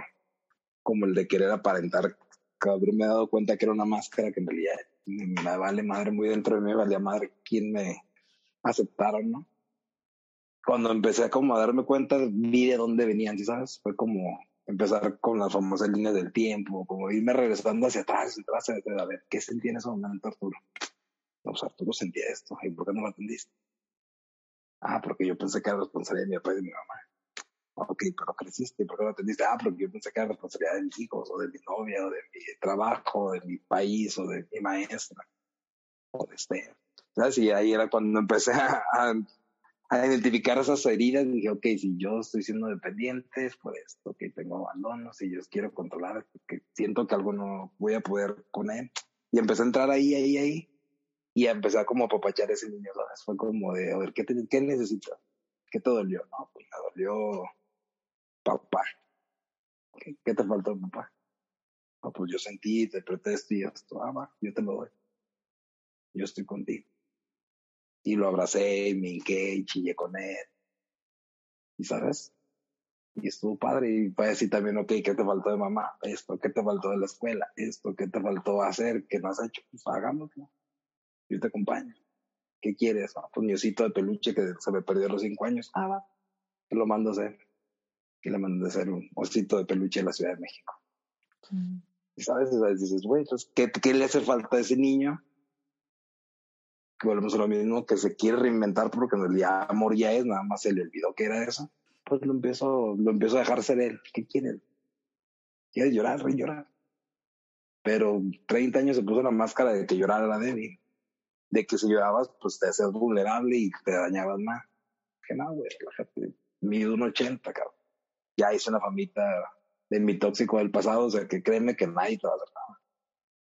como el de querer aparentar. Cabrón, me he dado cuenta que era una máscara que en realidad me vale madre muy dentro de mí, valía madre quién me aceptaron, ¿no? Cuando empecé como a darme cuenta, vi de dónde venían, ¿sabes? Fue como empezar con las famosas líneas del tiempo, como irme regresando hacia atrás, atrás, a ver, ¿qué sentí en ese momento, Arturo? No, tú no sentía esto. ¿Y por qué no lo atendiste? Ah, porque yo pensé que era responsabilidad de mi papá y de mi mamá. Ok, pero creciste, ¿por qué no atendiste? Ah, porque yo pensé que era responsabilidad de mis hijos, o de mi novia, o de mi trabajo, o de mi país, o de mi maestra, o de este. ¿Sabes? Y ahí era cuando empecé a, identificar esas heridas. Dije, ok, si yo estoy siendo dependiente es por esto, ok, tengo abandono, si yo quiero controlar, porque siento que algo no voy a poder con él. Y empecé a entrar ahí, ahí, ahí y empezar como a papachar ese niño. Fue como de, a ver, ¿qué, te, qué necesitas? ¿Qué te dolió? No, pues me dolió papá. ¿Qué, qué te faltó, papá? No, pues yo sentí, te esto y esto. Ah, va, yo te lo doy. yo estoy contigo. Y lo abracé, me hinqué y chillé con él. Y sabes, y estuvo padre. Y fue así también, ok, ¿qué te faltó de mamá? Esto, ¿qué te faltó de la escuela? Esto, ¿qué te faltó hacer? ¿Qué no has hecho? Pues hagámoslo. Yo te acompaño. ¿Qué quieres? Ah, pues mi osito de peluche que se me perdió a los cinco años. Ah, va. Te lo mando a hacer. Y le mandé a hacer un osito de peluche en la Ciudad de México. Mm. Y sabes, dices, güey, ¿qué, ¿qué le hace falta a ese niño? Que volvemos a lo mismo, que se quiere reinventar porque en realidad amor ya es, nada más se le olvidó que era eso. Pues lo empiezo, lo empiezo a dejar ser él. ¿Qué quiere? Quiere llorar, rey llorar. Pero 30 años se puso la máscara de que llorar era débil de que si llorabas, pues te hacías vulnerable y te dañabas más. Que no, güey, relájate. Mido un 80, cabrón. Ya hice una famita de mi tóxico del pasado, o sea, que créeme que nadie te va a hacer nada.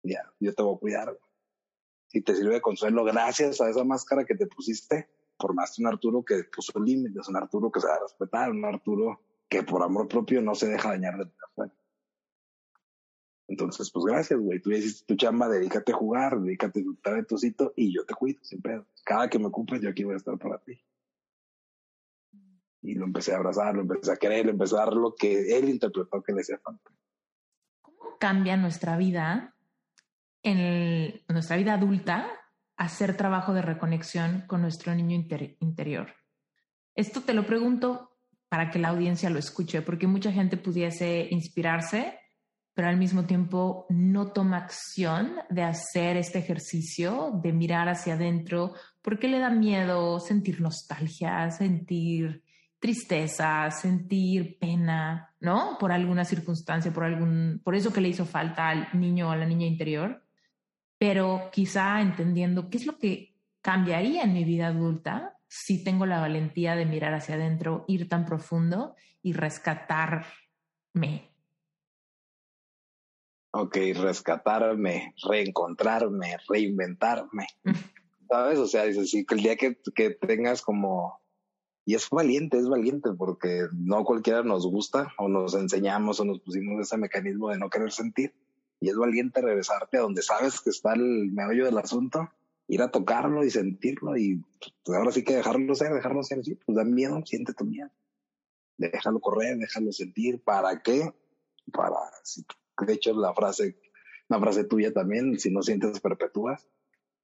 Ya, yo te voy a cuidar, güey. Si te sirve de consuelo, gracias a esa máscara que te pusiste, formaste un Arturo que puso límites, un Arturo que se va a respetar, un Arturo que por amor propio no se deja dañar de tu entonces, pues gracias, güey. Tú hiciste tu chamba, dedícate a jugar, dedícate a disfrutar de tu sitio y yo te cuido, sin pedo. Cada que me ocupes, yo aquí voy a estar para ti. Y lo empecé a abrazar, lo empecé a querer, lo empecé a dar lo que él interpretó que le hacía falta.
¿Cómo cambia nuestra vida, en nuestra vida adulta, hacer trabajo de reconexión con nuestro niño interior? Esto te lo pregunto para que la audiencia lo escuche, porque mucha gente pudiese inspirarse pero al mismo tiempo no toma acción de hacer este ejercicio, de mirar hacia adentro, porque le da miedo sentir nostalgia, sentir tristeza, sentir pena, ¿no? Por alguna circunstancia, por algún, por eso que le hizo falta al niño o a la niña interior, pero quizá entendiendo qué es lo que cambiaría en mi vida adulta si tengo la valentía de mirar hacia adentro, ir tan profundo y rescatarme,
ok, rescatarme, reencontrarme, reinventarme. ¿Sabes? O sea, dices, sí, que el día que, que tengas como... Y es valiente, es valiente, porque no cualquiera nos gusta o nos enseñamos o nos pusimos ese mecanismo de no querer sentir. Y es valiente regresarte a donde sabes que está el meollo del asunto, ir a tocarlo y sentirlo y pues, ahora sí que dejarlo ser, dejarlo ser así, pues da miedo, siente tu miedo. Déjalo correr, déjalo sentir. ¿Para qué? Para de hecho la frase, una frase tuya también, si no sientes perpetúas,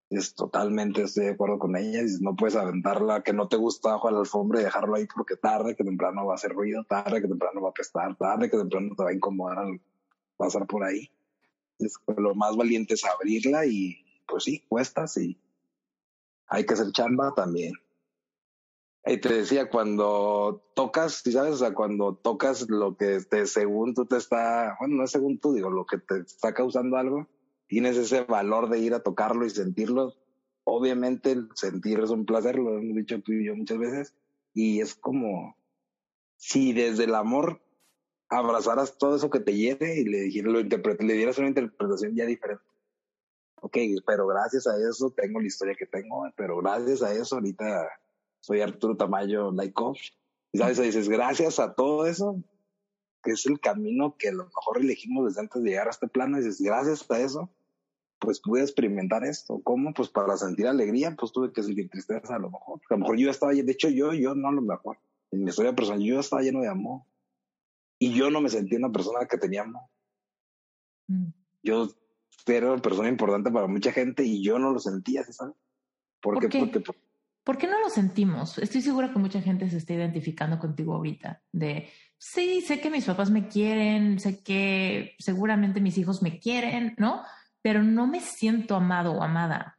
es totalmente de acuerdo con ella, no puedes aventarla que no te gusta bajo la alfombra y dejarlo ahí porque tarde que temprano va a hacer ruido, tarde que temprano va a apestar, tarde que temprano te va a incomodar al pasar por ahí. Es, lo más valiente es abrirla y pues sí, cuestas y hay que hacer chamba también. Y te decía, cuando tocas, sabes, o sea, cuando tocas lo que te, según tú te está, bueno, no es según tú, digo, lo que te está causando algo, tienes ese valor de ir a tocarlo y sentirlo. Obviamente el sentir es un placer, lo hemos dicho tú y yo muchas veces, y es como si desde el amor abrazaras todo eso que te lleve y le, lo le dieras una interpretación ya diferente. Ok, pero gracias a eso tengo la historia que tengo, pero gracias a eso ahorita soy Arturo Tamayo Laikov. Y sabes, dices, gracias a todo eso, que es el camino que a lo mejor elegimos desde antes de llegar a este plano, dices, gracias a eso, pues pude experimentar esto. ¿Cómo? Pues para sentir alegría, pues tuve que sentir tristeza a lo mejor. a lo mejor yo estaba, de hecho yo, yo no lo me acuerdo. En mi historia personal, yo estaba lleno de amor. Y yo no me sentí una persona que tenía amor. Mm. Yo era una persona importante para mucha gente y yo no lo sentía, ¿sabes?
¿Por, qué? Porque, ¿Por qué no lo sentimos? Estoy segura que mucha gente se está identificando contigo ahorita, de, sí, sé que mis papás me quieren, sé que seguramente mis hijos me quieren, ¿no? Pero no me siento amado o amada.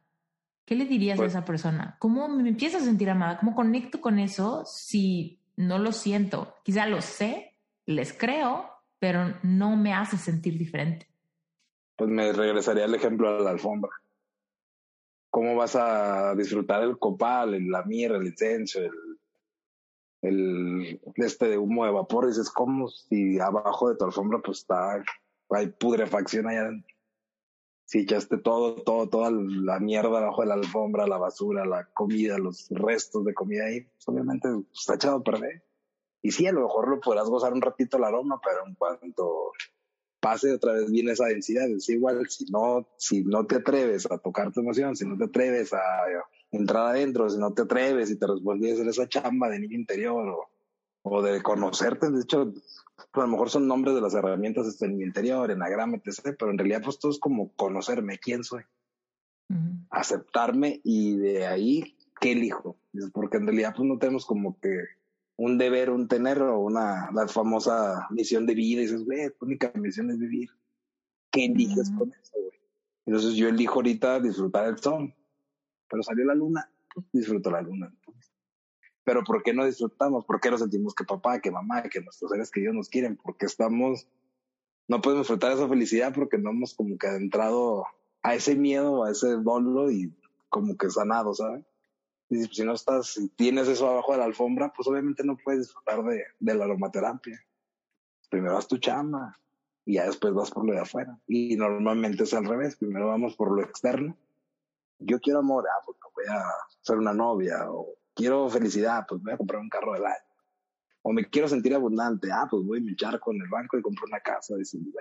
¿Qué le dirías a pues esa persona? ¿Cómo me empiezo a sentir amada? ¿Cómo conecto con eso si no lo siento? Quizá lo sé, les creo, pero no me hace sentir diferente.
Pues me regresaría al ejemplo de la alfombra cómo vas a disfrutar el copal, la mirra, el incenso, el, el este de humo de vapor, dices, ¿cómo si abajo de tu alfombra pues está, hay putrefacción allá adentro? Si echaste todo, todo, toda la mierda abajo de la alfombra, la basura, la comida, los restos de comida ahí, pues obviamente está echado a perder. Y sí, a lo mejor lo podrás gozar un ratito el aroma, pero en cuanto pase otra vez bien esa densidad. Es igual, si no, si no te atreves a tocar tu emoción, si no te atreves a entrar adentro, si no te atreves y te respondes a hacer esa chamba de niño interior o, o de conocerte, de hecho, a lo mejor son nombres de las herramientas este, en mi interior, enagrama, etc., pero en realidad pues todo es como conocerme, quién soy, aceptarme y de ahí, ¿qué elijo? Porque en realidad pues no tenemos como que un deber, un tener o una, la famosa misión de vida. Y dices, güey, tu única misión es vivir. ¿Qué eliges con eso, güey? Entonces yo elijo ahorita disfrutar el sol. Pero salió la luna, pues disfruto la luna. Pero ¿por qué no disfrutamos? ¿Por qué no sentimos que papá, que mamá, que nuestros seres queridos nos quieren? Porque estamos, no podemos disfrutar esa felicidad porque no hemos como que adentrado a ese miedo, a ese dolor y como que sanado, ¿sabes? Y si no estás, si tienes eso abajo de la alfombra, pues obviamente no puedes disfrutar de, de la aromaterapia. Primero vas tu chamba y ya después vas por lo de afuera. Y normalmente es al revés. Primero vamos por lo externo. Yo quiero amor, ah, pues voy a ser una novia. O quiero felicidad, pues voy a comprar un carro del año. O me quiero sentir abundante, ah, pues voy a echar con el banco y compro una casa. Diciendo,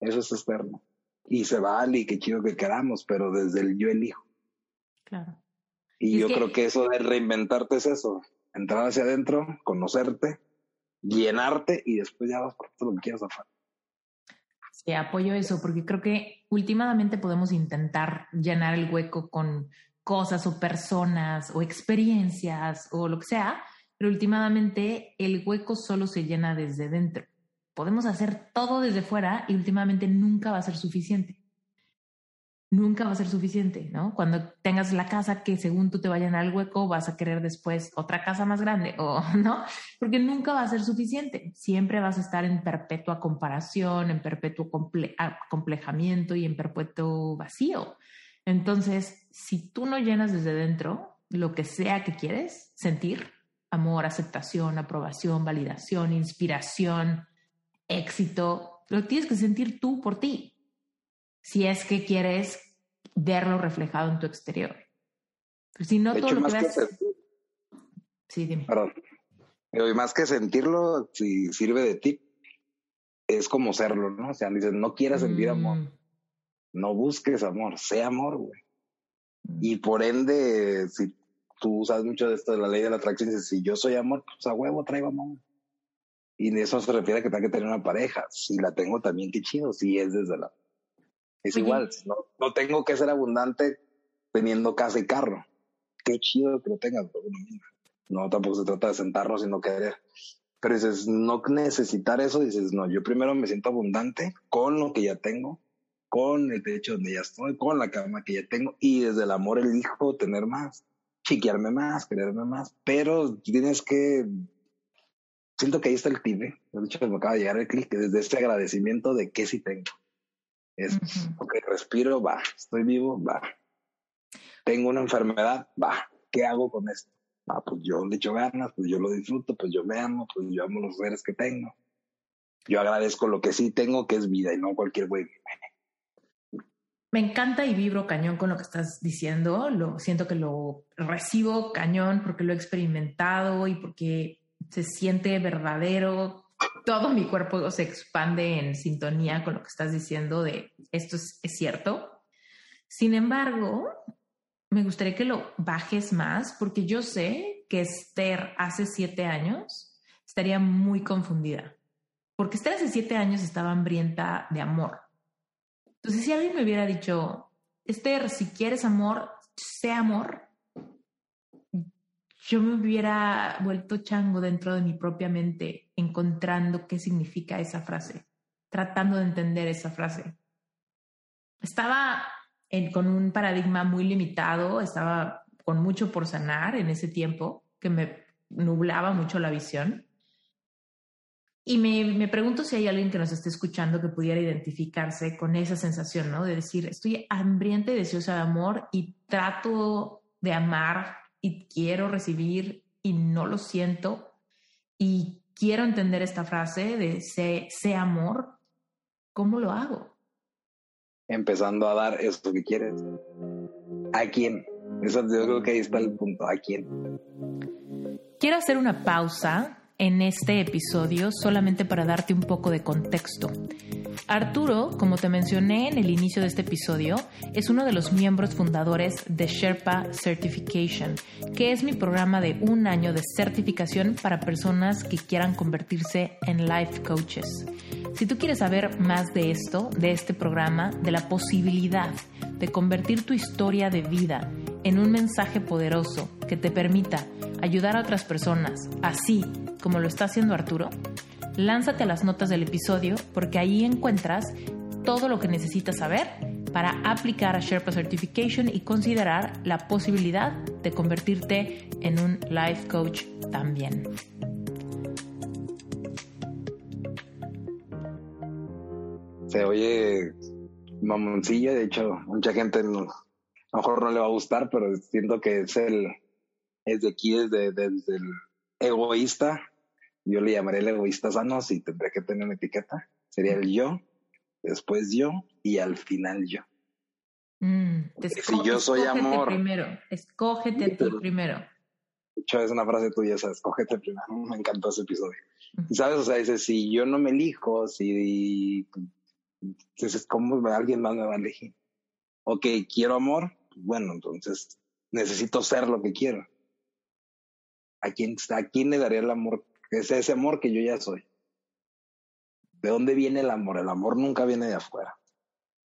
eso es externo. Y se vale y qué chido que queramos, pero desde el yo elijo.
Claro.
Y, yo creo que eso de reinventarte es eso, entrar hacia adentro, conocerte, llenarte y después ya vas por todo lo que quieras hacer.
Sí, apoyo eso, porque creo que últimamente podemos intentar llenar el hueco con cosas o personas o experiencias o lo que sea, pero últimamente el hueco solo se llena desde dentro. Podemos hacer todo desde fuera y últimamente nunca va a ser suficiente nunca va a ser suficiente, ¿no? Cuando tengas la casa que según tú te vayan al hueco, vas a querer después otra casa más grande, no, porque nunca va a ser suficiente. Siempre vas a estar en perpetua comparación, en perpetuo complejamiento y en perpetuo vacío. Entonces, si tú no llenas desde dentro lo que sea que quieres sentir, amor, aceptación, aprobación, validación, inspiración, éxito, lo tienes que sentir tú por ti si es que quieres verlo reflejado en tu exterior. Pues si no, todo lo que ves... Sí, dime.
Perdón. Y más que sentirlo, si sirve de tip, es como serlo, ¿no? O sea, dices, no quieras sentir amor. Mm. No busques amor, sé amor, güey. Mm. Y por ende, si tú sabes mucho de esto de la ley de la atracción, dices, si yo soy amor, pues a huevo traigo amor. Y eso se refiere a que tengo que tener una pareja. Si la tengo también, qué chido. Si es desde la es igual, no, no, tengo que ser abundante teniendo casa y carro. Qué chido que lo tengas, no, tampoco se trata de sentarnos y no querer. Pero dices, no necesitar eso, dices, no, yo primero me siento abundante con lo que ya tengo, con el techo donde ya estoy, con la cama que ya tengo, y desde el amor elijo tener más, chiquearme más, quererme más, pero tienes que siento que ahí está el tip, ¿eh? De hecho, me acaba de llegar el clic desde este agradecimiento de que sí tengo. Es, ok, respiro, va, estoy vivo, va. Tengo una enfermedad, va, ¿qué hago con esto? Ah, pues yo le echo ganas, pues yo lo disfruto, pues yo me amo, pues yo amo los seres que tengo. Yo agradezco lo que sí tengo, que es vida y no cualquier güey.
Me encanta y vibro cañón con lo que estás diciendo. Lo siento que lo recibo cañón porque lo he experimentado y porque se siente verdadero todo mi cuerpo se expande en sintonía con lo que estás diciendo de esto es, cierto. Sin embargo, me gustaría que lo bajes más porque yo sé que Esther hace siete años estaría muy confundida. Porque Esther hace siete años estaba hambrienta de amor. Entonces, si alguien me hubiera dicho, Esther, si quieres amor, sé amor, yo me hubiera vuelto chango dentro de mi propia mente, encontrando qué significa esa frase, tratando de entender esa frase. Estaba con un paradigma muy limitado, estaba con mucho por sanar en ese tiempo, que me nublaba mucho la visión. Y me, me, pregunto si hay alguien que nos esté escuchando que pudiera identificarse con esa sensación, ¿no? De decir, estoy hambrienta y deseosa de amor y trato de amar y quiero recibir y no lo siento y quiero entender esta frase de sé, amor, ¿cómo lo hago?
Empezando a dar eso que quieres. ¿A quién? Eso, yo creo que ahí está el punto. ¿A quién?
Quiero hacer una pausa en este episodio solamente para darte un poco de contexto. Arturo, como te mencioné en el inicio de este episodio, es uno de los miembros fundadores de Sherpa Certification, que es mi programa de un año de certificación para personas que quieran convertirse en life coaches. Si tú quieres saber más de esto, de este programa, de la posibilidad de convertir tu historia de vida en un mensaje poderoso que te permita ayudar a otras personas, así como lo está haciendo Arturo, lánzate a las notas del episodio porque ahí encuentras todo lo que necesitas saber para aplicar a Sherpa Certification y considerar la posibilidad de convertirte en un life coach también.
Se oye mamoncilla, de hecho, mucha gente a lo mejor no le va a gustar, pero siento que es el, es de aquí, desde, desde el egoísta yo le llamaré el egoísta sano si tendría que tener una etiqueta. Sería el yo, después yo y al final yo.
Mm, si yo soy amor. Primero, escógete tú primero.
De hecho, es una frase tuya, esa, escógete primero. Me encantó ese episodio. Y sabes, o sea, dice, si yo no me elijo, si, entonces, ¿cómo alguien más me va a elegir? Ok, quiero amor, bueno, entonces necesito ser lo que quiero. ¿A quién, ¿A quién le daría el amor es ese amor que yo ya soy. ¿De dónde viene el amor? El amor nunca viene de afuera.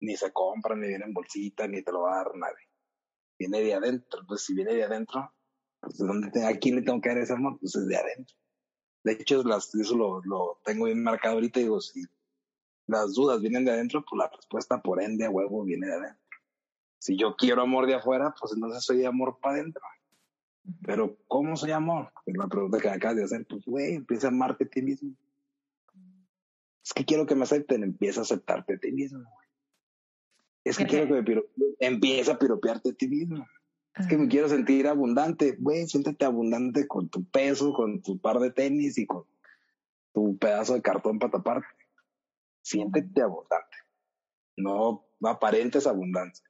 Ni se compra, ni viene en bolsita, ni te lo va a dar nadie. Viene de adentro. Entonces, si viene de adentro, pues ¿de dónde ¿a quién le tengo que dar ese amor? Pues es de adentro. De hecho, eso lo, lo tengo bien marcado ahorita. Digo, si las dudas vienen de adentro, pues la respuesta por ende a huevo viene de adentro. Si yo quiero amor de afuera, pues entonces soy de amor para adentro. Pero, ¿cómo se llamó? Es la pregunta que acabas de hacer. Pues, güey, empieza a amarte a ti mismo. Es que quiero que me acepten, empieza a aceptarte a ti mismo. Es que quiero que me piro... empieza a piropearte a ti mismo. Es que me quiero sentir abundante. Güey, siéntete abundante con tu peso, con tu par de tenis y con tu pedazo de cartón para taparte. Siéntete abundante. No aparentes abundancia.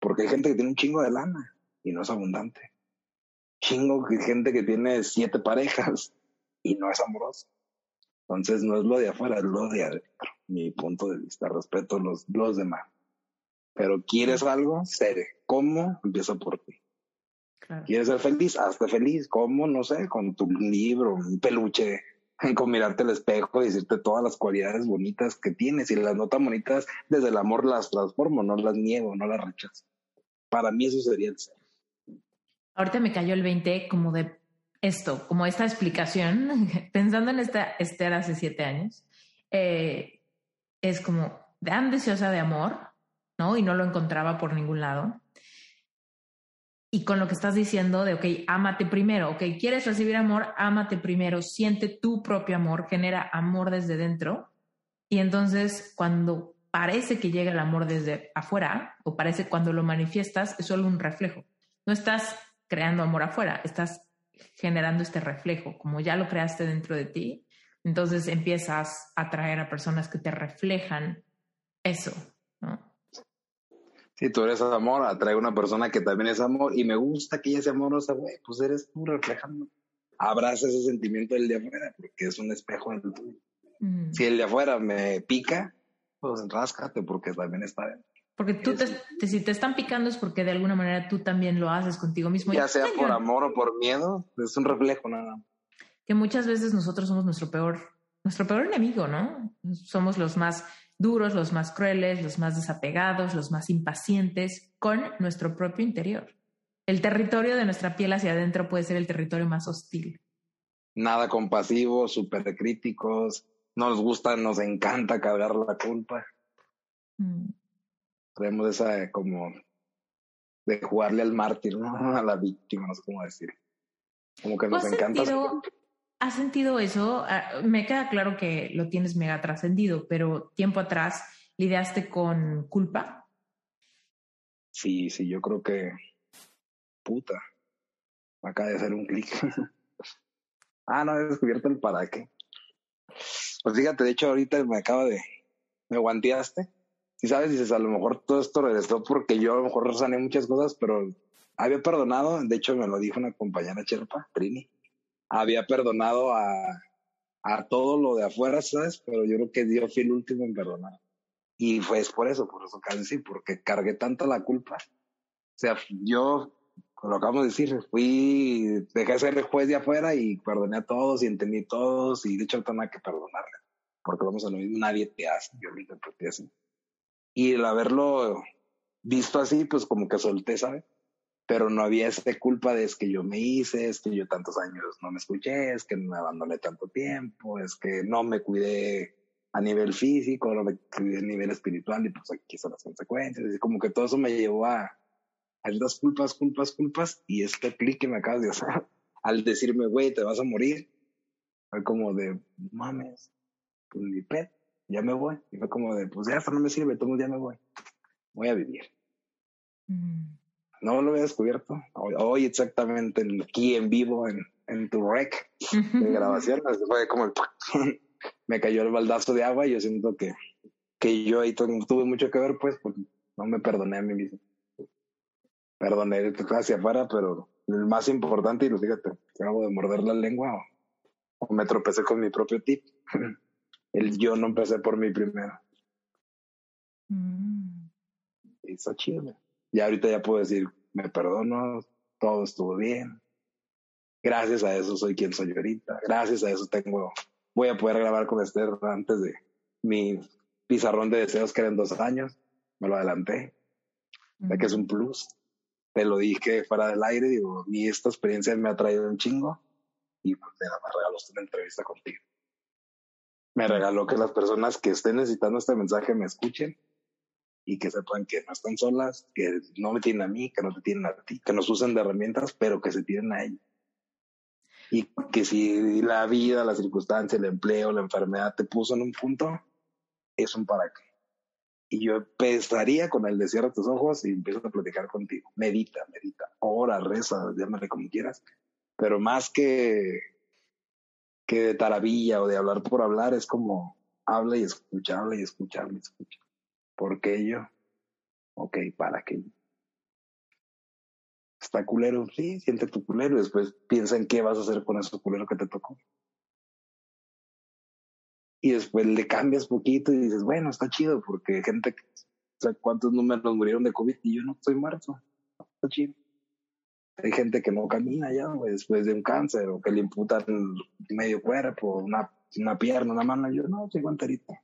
Porque hay gente que tiene un chingo de lana y no es abundante chingo de gente que tiene siete parejas y no es amoroso. Entonces no es lo de afuera, es lo de adentro. Mi punto de vista, respeto los, los demás. Pero quieres algo, seré. ¿Cómo? Empieza por ti. ¿Quieres ser feliz? Hazte feliz. ¿Cómo? No sé, con tu libro, un peluche, con mirarte al espejo y decirte todas las cualidades bonitas que tienes. Y las notas bonitas, desde el amor las transformo, no las niego, no las rechazo. Para mí eso sería el ser.
Ahorita me cayó el 20 como de esto, como esta explicación, pensando en esta Esther hace siete años, eh, es como tan deseosa de amor, ¿no? Y no lo encontraba por ningún lado. Y con lo que estás diciendo de, ok, ámate primero, ok, quieres recibir amor, ámate primero, siente tu propio amor, genera amor desde dentro. Y entonces cuando parece que llega el amor desde afuera, o parece cuando lo manifiestas, es solo un reflejo. No estás creando amor afuera, estás generando este reflejo, como ya lo creaste dentro de ti, entonces empiezas a atraer a personas que te reflejan eso, ¿no?
Si tú eres amor, atrae a una persona que también es amor y me gusta que ella sea amorosa, güey, pues eres tú reflejando. Abraza ese sentimiento del de afuera porque es un espejo del tuyo. Mm. Si el de afuera me pica, pues ráscate porque también está dentro.
Porque tú te, si te están picando es porque de alguna manera tú también lo haces contigo mismo.
Ya sea por amor o por miedo, es un reflejo nada
Que muchas veces nosotros somos nuestro peor, nuestro peor enemigo, ¿no? Somos los más duros, los más crueles, los más desapegados, los más impacientes con nuestro propio interior. El territorio de nuestra piel hacia adentro puede ser el territorio más hostil.
Nada compasivo, súper críticos, nos gusta, nos encanta cargar la culpa. Mm traemos esa como de jugarle al mártir, ¿no? A la víctima, no sé cómo decir. Como que nos encanta.
¿Has sentido eso? Ah, me queda claro que lo tienes mega trascendido, pero tiempo atrás lidiaste con culpa.
Sí, sí, yo creo que puta. Acaba de hacer un clic. ah, no, he descubierto el para qué. Pues fíjate, de hecho ahorita me acaba de, me guanteaste y sabes, dices, a lo mejor todo esto regresó porque yo a lo mejor sané muchas cosas, pero había perdonado, de hecho me lo dijo una compañera Cherpa, Trini, había perdonado a, a todo lo de afuera, ¿sabes? Pero yo creo que Dios fue el último en perdonar. Y fue por eso, por eso casi porque cargué tanto la culpa. O sea, yo, lo acabamos de decir, fui, dejé de ser el juez de afuera y perdoné a todos y entendí a todos y de hecho no nada que perdonarle. Porque vamos a lo mismo, nadie te hace, yo lo interpreté así. Y el haberlo visto así, pues como que solté, ¿sabes? Pero no había esa culpa de es que yo me hice, es que yo tantos años no me escuché, es que me abandoné tanto tiempo, es que no me cuidé a nivel físico, no me cuidé a nivel espiritual y pues aquí son las consecuencias. Y como que todo eso me llevó a, a culpas, culpas, culpas y este clic que me acabas de hacer al decirme, güey, te vas a morir, fue como de, mames, pues mi pet, ya me voy. Y fue como de, pues ya hasta no me sirve, todo ya me voy. Voy a vivir. Mm. No lo había descubierto. Hoy, exactamente aquí en vivo, en, en tu rec de grabación, fue como el, me cayó el baldazo de agua y yo siento que, que yo ahí tuve mucho que ver, pues, porque no me perdoné a mí mismo. Perdoné hacia afuera, pero el más importante, y fíjate, acabo de morder la lengua o, o me tropecé con mi propio tip. el yo no empecé por mí primero. Mm. Y está chido. Y ahorita ya puedo decir, me perdono, todo estuvo bien. Gracias a eso soy quien soy ahorita. Gracias a eso tengo, voy a poder grabar con Esther antes de mi pizarrón de deseos que eran dos años. Me lo adelanté. Mm. que es un plus. Te lo dije fuera del aire, digo, ni esta experiencia me ha traído un chingo. Y pues me regaló una entrevista contigo me regaló que las personas que estén necesitando este mensaje me escuchen y que sepan que no están solas, que no me tienen a mí, que no te tienen a ti, que nos usen de herramientas, pero que se tienen a ellos. Y que si la vida, la circunstancia, el empleo, la enfermedad te puso en un punto, es un para qué. Y yo empezaría con el de cierra tus ojos y empiezo a platicar contigo. Medita, medita, ora, reza, llámale como quieras. Pero más que que de taravilla o de hablar por hablar es como habla y escucha, habla y escucha, habla y escucha. ¿Por qué yo? Ok, ¿para qué? ¿Está culero? Sí, siente tu culero y después piensa en qué vas a hacer con ese culero que te tocó. Y después le cambias poquito y dices, bueno, está chido porque gente, o sea, ¿cuántos números murieron de COVID y yo no estoy muerto? Está chido. Hay gente que no camina ya, después de un cáncer o que le imputan medio cuerpo, una, una pierna, una mano. Yo no, sigo enterito.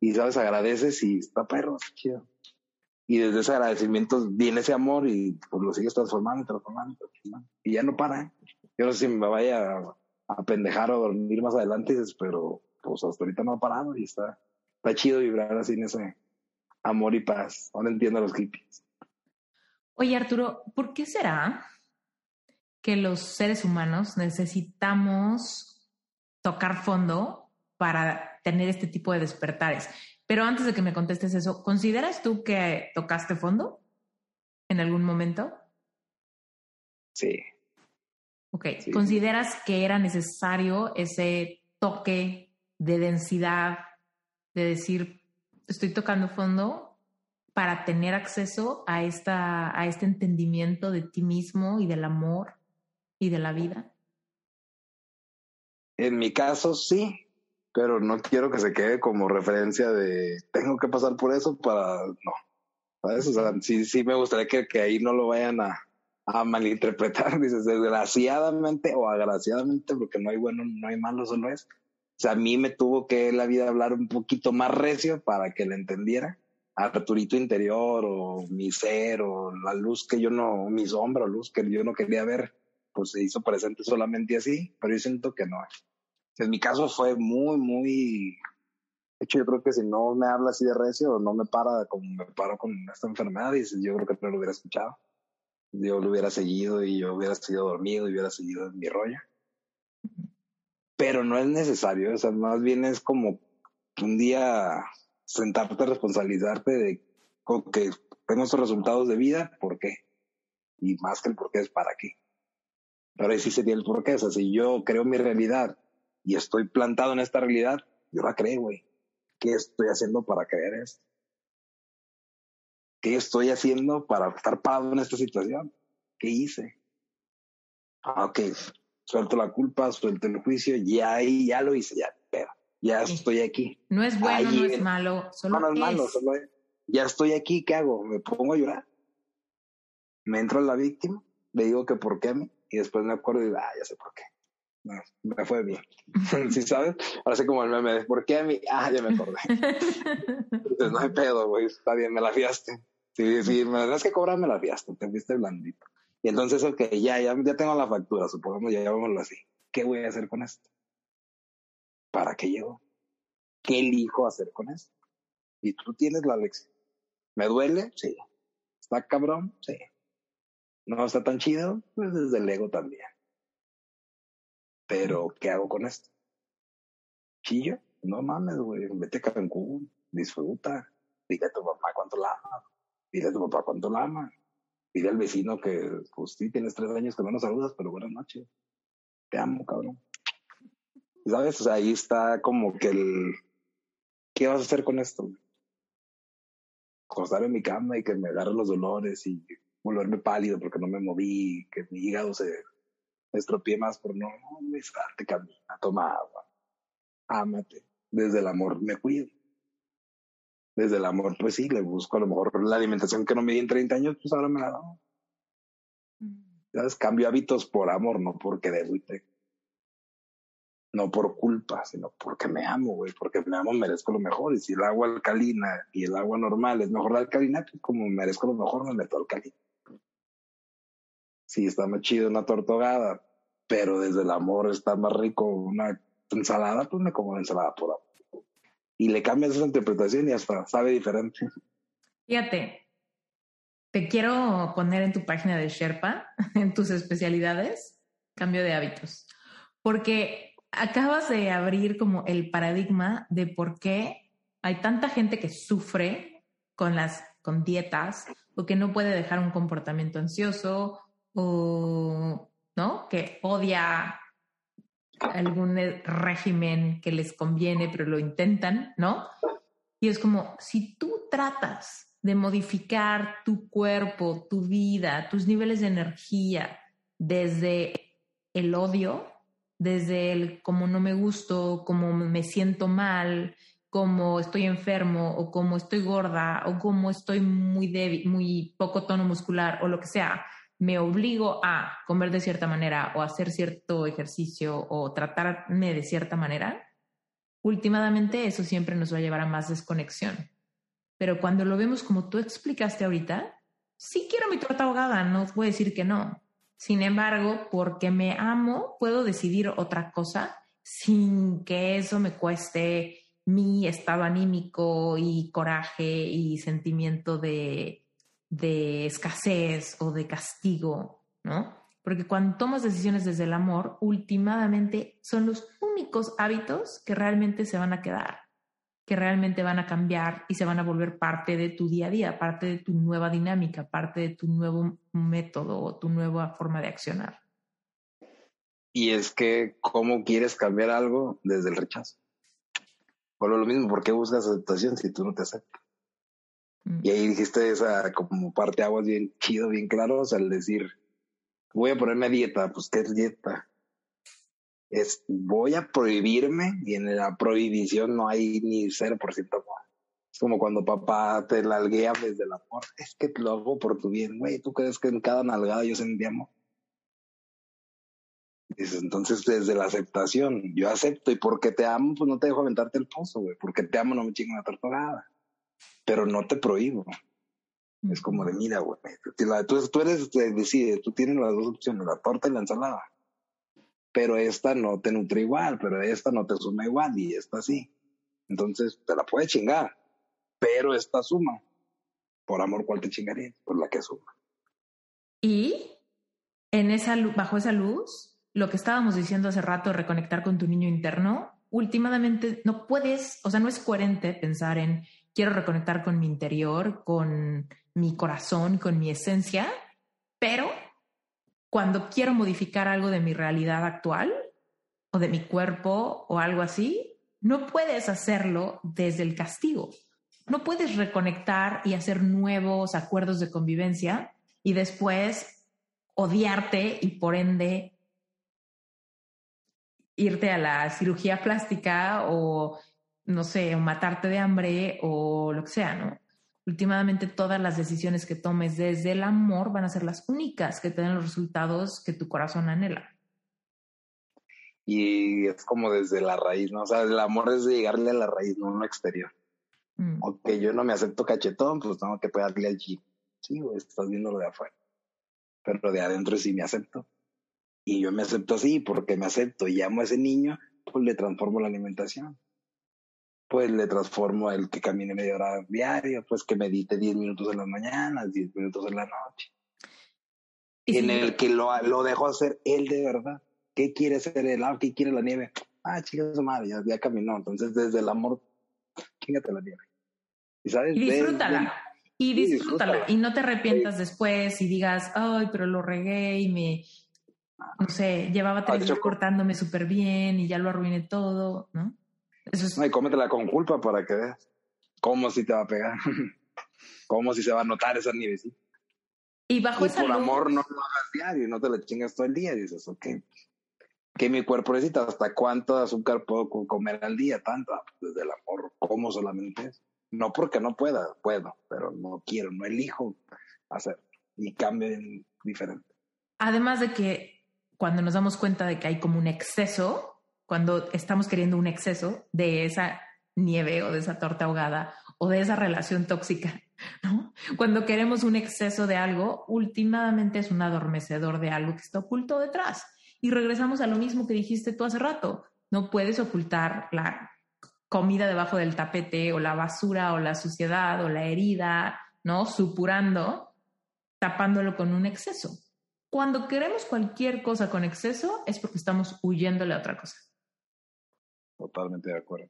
Y sabes, agradeces y está perro, chido. Y desde ese agradecimiento viene ese amor y pues lo sigues transformando, transformando, transformando. Y ya no para. ¿eh? Yo no sé si me vaya a, pendejar o dormir más adelante, pero pues hasta ahorita no ha parado y está, está chido vibrar así en ese amor y paz. Ahora entiendo a los hippies.
Oye, Arturo, ¿por qué será que los seres humanos necesitamos tocar fondo para tener este tipo de despertares? Pero antes de que me contestes eso, ¿consideras tú que tocaste fondo en algún momento?
Sí.
Ok, ¿consideras que era necesario ese toque de densidad, de decir, estoy tocando fondo para tener acceso a, esta, a este entendimiento de ti mismo y del amor y de la vida?
En mi caso sí, pero no quiero que se quede como referencia de tengo que pasar por eso para no. ¿Sabes? O sea, sí, sí me gustaría que, que ahí no lo vayan a, a malinterpretar, dices, desgraciadamente o agraciadamente, porque no hay bueno, no hay malo, solo es. O sea, a mí me tuvo que la vida hablar un poquito más recio para que le entendiera Arturito interior o mi ser o la luz que yo no, mi sombra o luz que yo no quería ver, pues se hizo presente solamente así, pero yo siento que no. En mi caso fue muy, muy... De hecho, yo creo que si no me habla así de recio no me para como me paro con esta enfermedad, dices, yo creo que no lo hubiera escuchado. Yo lo hubiera seguido y yo hubiera seguido dormido y hubiera seguido en mi rollo. Pero no es necesario, o sea, más bien es como un día sentarte a responsabilizarte de que tengo resultados de vida, ¿por qué? Y más que el por qué es para qué. Pero ahí sí sería el por qué. O sea, si yo creo mi realidad y estoy plantado en esta realidad, yo la creo, güey. ¿Qué estoy haciendo para creer esto? ¿Qué estoy haciendo para estar parado en esta situación? ¿Qué hice? Ah, ok, suelto la culpa, suelto el juicio, y ahí ya lo hice, ya, ya estoy aquí.
No es bueno, no es malo, solo no, es. Malo, solo
es. Ya estoy aquí, ¿qué hago? ¿Me pongo a llorar? ¿Me entro a la víctima? Le digo que por qué a mí y después me acuerdo y digo, ah, ya sé por qué. No, me fue bien. ¿Sí sabes? Ahora sé como el meme de ¿por qué a mí? Ah, ya me acordé. Entonces, no hay pedo, güey, está bien, me la fiaste. Sí, sí, me tienes que cobrar, me la fiaste, te fuiste blandito. Y entonces, ok, ya, ya, ya tengo la factura, supongamos, ya llamémoslo así. ¿Qué voy a hacer con esto? ¿Para qué llego? ¿Qué elijo hacer con esto? Y tú tienes la lección. ¿Me duele? Sí. ¿Está cabrón? Sí no está tan chido, pues desde el ego también. Pero, ¿qué hago con esto? Chillo, no mames, güey, vete a Cancún, disfruta, dile a tu papá cuánto la ama, dile a tu papá cuánto la ama, dile al vecino que, pues sí, tienes tres años que no nos saludas, pero buenas noches, te amo, cabrón. ¿Sabes? O sea, ahí está como que el, ¿qué vas a hacer con esto? Acostar en mi cama y que me agarren los dolores y volverme pálido porque no me moví, que mi hígado se estropee más por no, no te camina, toma agua, ámate. Desde el amor me cuido. Desde el amor, pues sí, le busco a lo mejor la alimentación que no me di en 30 años, pues ahora me la. Mm. ¿Sabes? Cambio hábitos por amor, no porque debo y No por culpa, sino porque me amo, güey. Porque me amo, merezco lo mejor. Y si el agua alcalina y el agua normal es mejor la alcalina, pues como merezco lo mejor, me meto alcalina sí está más chido una tortogada, pero desde el amor está más rico una ensalada, pues me como una ensalada por amor. Y le cambias esa interpretación y hasta sabe diferente.
Fíjate, te quiero poner en tu página de Sherpa, en tus especialidades, cambio de hábitos, porque acabas de abrir como el paradigma de por qué hay tanta gente que sufre con las con dietas o que no puede dejar un comportamiento ansioso o ¿no? que odia algún régimen que les conviene, pero lo intentan, ¿no? Y es como, si tú tratas de modificar tu cuerpo, tu vida, tus niveles de energía desde el odio, desde el como no me gusto, como me siento mal, como estoy enfermo o como estoy gorda o como estoy muy débil, muy poco tono muscular o lo que sea, me obligo a comer de cierta manera o hacer cierto ejercicio o tratarme de cierta manera, últimamente eso siempre nos va a llevar a más desconexión. Pero cuando lo vemos como tú explicaste ahorita, sí quiero mi torta ahogada, no voy a decir que no. Sin embargo, porque me amo, puedo decidir otra cosa sin que eso me cueste mi estado anímico y coraje y sentimiento de de escasez o de castigo, ¿no? Porque cuando tomas decisiones desde el amor, últimamente son los únicos hábitos que realmente se van a quedar, que realmente van a cambiar y se van a volver parte de tu día a día, parte de tu nueva dinámica, parte de tu nuevo método o tu nueva forma de accionar.
Y es que, ¿cómo quieres cambiar algo desde el rechazo? Por lo mismo, ¿por qué buscas aceptación si tú no te aceptas? Mm. Y ahí dijiste esa como parte aguas bien chido, bien claro, o sea, al decir, voy a ponerme a dieta, pues ¿qué es dieta? Es, voy a prohibirme y en la prohibición no hay ni 0% amor. Es como cuando papá te lalguea desde el amor. Es que te lo hago por tu bien, güey. ¿Tú crees que en cada nalgada yo sentí amor? Dices, entonces desde la aceptación, yo acepto y porque te amo, pues no te dejo aventarte el pozo, güey. Porque te amo, no me chingo una tortogada pero no te prohíbo. Es como de, mira, güey, tú, tú eres, decide, tú tienes las dos opciones, la torta y la ensalada. Pero esta no te nutre igual, pero esta no te suma igual y esta sí. Entonces te la puede chingar, pero esta suma. Por amor, ¿cuál te chingaría? Por la que suma.
Y en esa, bajo esa luz, lo que estábamos diciendo hace rato, reconectar con tu niño interno, últimamente no puedes, o sea, no es coherente pensar en quiero reconectar con mi interior, con mi corazón, con mi esencia, pero cuando quiero modificar algo de mi realidad actual o de mi cuerpo o algo así, no puedes hacerlo desde el castigo. No puedes reconectar y hacer nuevos acuerdos de convivencia y después odiarte y por ende irte a la cirugía plástica o, no sé, o matarte de hambre o lo que sea, ¿no? Últimamente todas las decisiones que tomes desde el amor van a ser las únicas que te den los resultados que tu corazón anhela.
Y es como desde la raíz, ¿no? O sea, el amor es de llegarle a la raíz, no a lo exterior. Mm. Ok, yo no me acepto cachetón, pues tengo que pegarle al jeep. Sí, güey, estás viendo lo de afuera. Pero de adentro sí me acepto. Y yo me acepto así porque me acepto y amo a ese niño, pues le transformo la alimentación. Pues le transformo el que camine media hora diario, pues que medite 10 minutos en las mañanas, 10 minutos en la noche. en el que lo, lo dejo hacer él de verdad. ¿Qué quiere ser el agua? ¿Qué quiere la nieve? Ah, chica su madre, ya, ya, caminó. Entonces, desde el amor, chingate la nieve.
Y, sabes, y disfrútala. y disfrútala. Y no te arrepientas después y digas, ay, pero lo regué y me, no sé, llevaba tres días cortándome súper bien y ya lo arruiné todo, ¿no?
Eso es... No, y cómetela con culpa para que veas cómo si te va a pegar, cómo si se va a notar esa nieve, ¿sí?
Y bajo y
por amor no lo hagas diario, no te lo chingas todo el día, dices, ok, que mi cuerpo necesita, hasta cuánto azúcar puedo comer al día, tanto, ah, pues, desde el amor, como solamente es. No porque no pueda, puedo, pero no quiero, no elijo hacer y cambio diferente.
Además de que cuando nos damos cuenta de que hay como un exceso, cuando estamos queriendo un exceso de esa nieve o de esa torta ahogada o de esa relación tóxica, ¿no? Cuando queremos un exceso de algo, últimamente es un adormecedor de algo que está oculto detrás. Y regresamos a lo mismo que dijiste tú hace rato. No puedes ocultar la comida debajo del tapete o la basura o la suciedad o la herida, ¿no? Supurando, tapándolo con un exceso. Cuando queremos cualquier cosa con exceso es porque estamos huyéndole a otra cosa.
Totalmente de acuerdo.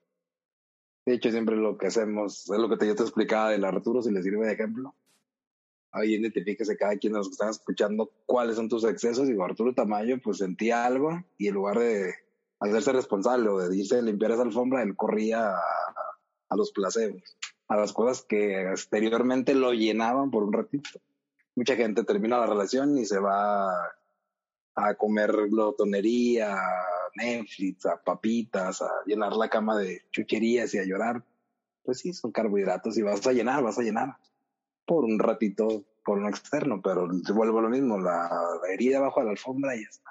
De hecho, siempre lo que hacemos es lo que te, yo te explicaba del Arturo, si le sirve de ejemplo. Ahí identifíquese cada quien de los que están escuchando cuáles son tus excesos. Y Arturo Tamayo, pues sentía algo y en lugar de hacerse responsable o de irse a limpiar esa alfombra, él corría a, los placebos, a las cosas que exteriormente lo llenaban por un ratito mucha gente termina la relación y se va a comer glotonería, Netflix, a papitas, a llenar la cama de chucherías y a llorar. Pues sí, son carbohidratos y vas a llenar, vas a llenar. Por un ratito, por un externo, pero te vuelvo lo mismo, la, herida bajo la alfombra y ya está.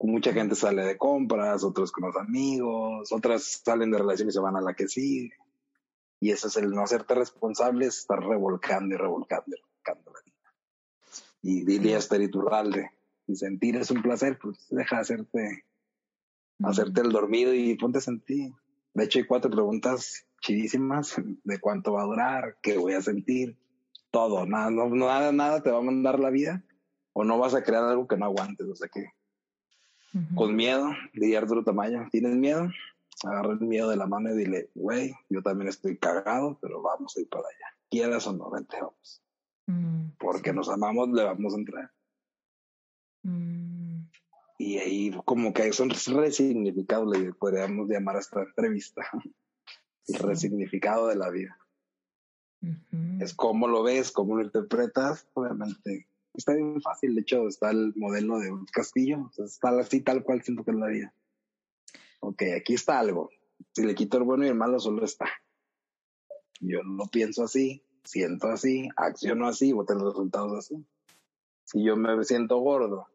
Mucha gente sale de compras, otros con los amigos, otras salen de relación y se van a la que sigue. Y eso es el no hacerte responsable, es estar revolcando y revolcando y revolcando y dile a Iturralde, y sentir es un placer, pues deja hacerte, hacerte el dormido y ponte a sentir. De hecho, hay cuatro preguntas chidísimas de cuánto va a durar, qué voy a sentir, todo, nada, no, nada, nada te va a mandar la vida o no vas a crear algo que no aguantes, o sea que con miedo, diría Arturo Tamayo, ¿tienes miedo? Agarra el miedo de la mano y dile, güey, yo también estoy cagado, pero vamos a ir para allá. Quieras o no, vente, vamos. Mm, Porque nos amamos, le vamos a entrar. Mm. Y ahí como que son resignificados, le podríamos llamar a esta entrevista. El resignificado de la vida. Es cómo lo ves, cómo lo interpretas, obviamente. Está bien fácil, de hecho está el modelo de un castillo, está así tal cual siento que es la vida. Ok, aquí está algo. Si le quito el bueno y el malo, solo está. Yo lo pienso así, siento así, acciono así, voy a tener resultados así. Si yo me siento gordo,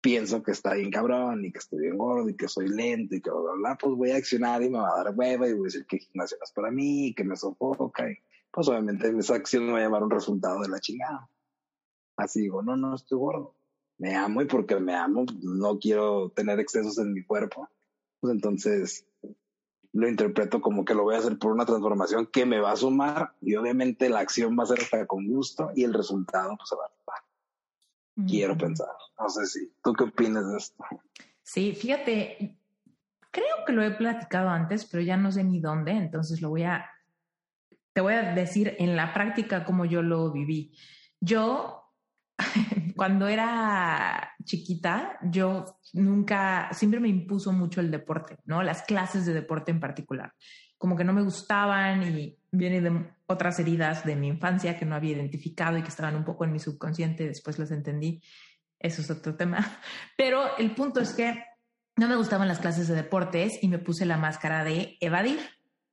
pienso que está bien cabrón y que estoy bien gordo y que soy lento y que bla, bla, bla, pues voy a accionar y me va a dar hueva y voy a decir que gimnasio no es para mí, que me sofoca y pues obviamente esa acción me va a llevar un resultado de la chingada. Así digo, no, no estoy gordo. Me amo y porque me amo no quiero tener excesos en mi cuerpo. Pues entonces lo interpreto como que lo voy a hacer por una transformación que me va a sumar y obviamente la acción va a ser hasta con gusto y el resultado pues, se va a Quiero pensar. No sé si, ¿tú qué opinas de esto?
Sí, fíjate, creo que lo he platicado antes, pero ya no sé ni dónde, entonces lo voy a, te voy a decir en la práctica cómo yo lo viví. Yo cuando era chiquita, yo nunca, siempre me impuso mucho el deporte, ¿no? Las clases de deporte en particular. Como que no me gustaban y viene de otras heridas de mi infancia que no había identificado y que estaban un poco en mi subconsciente, después las entendí. Eso es otro tema. Pero el punto es que no me gustaban las clases de deportes y me puse la máscara de evadir.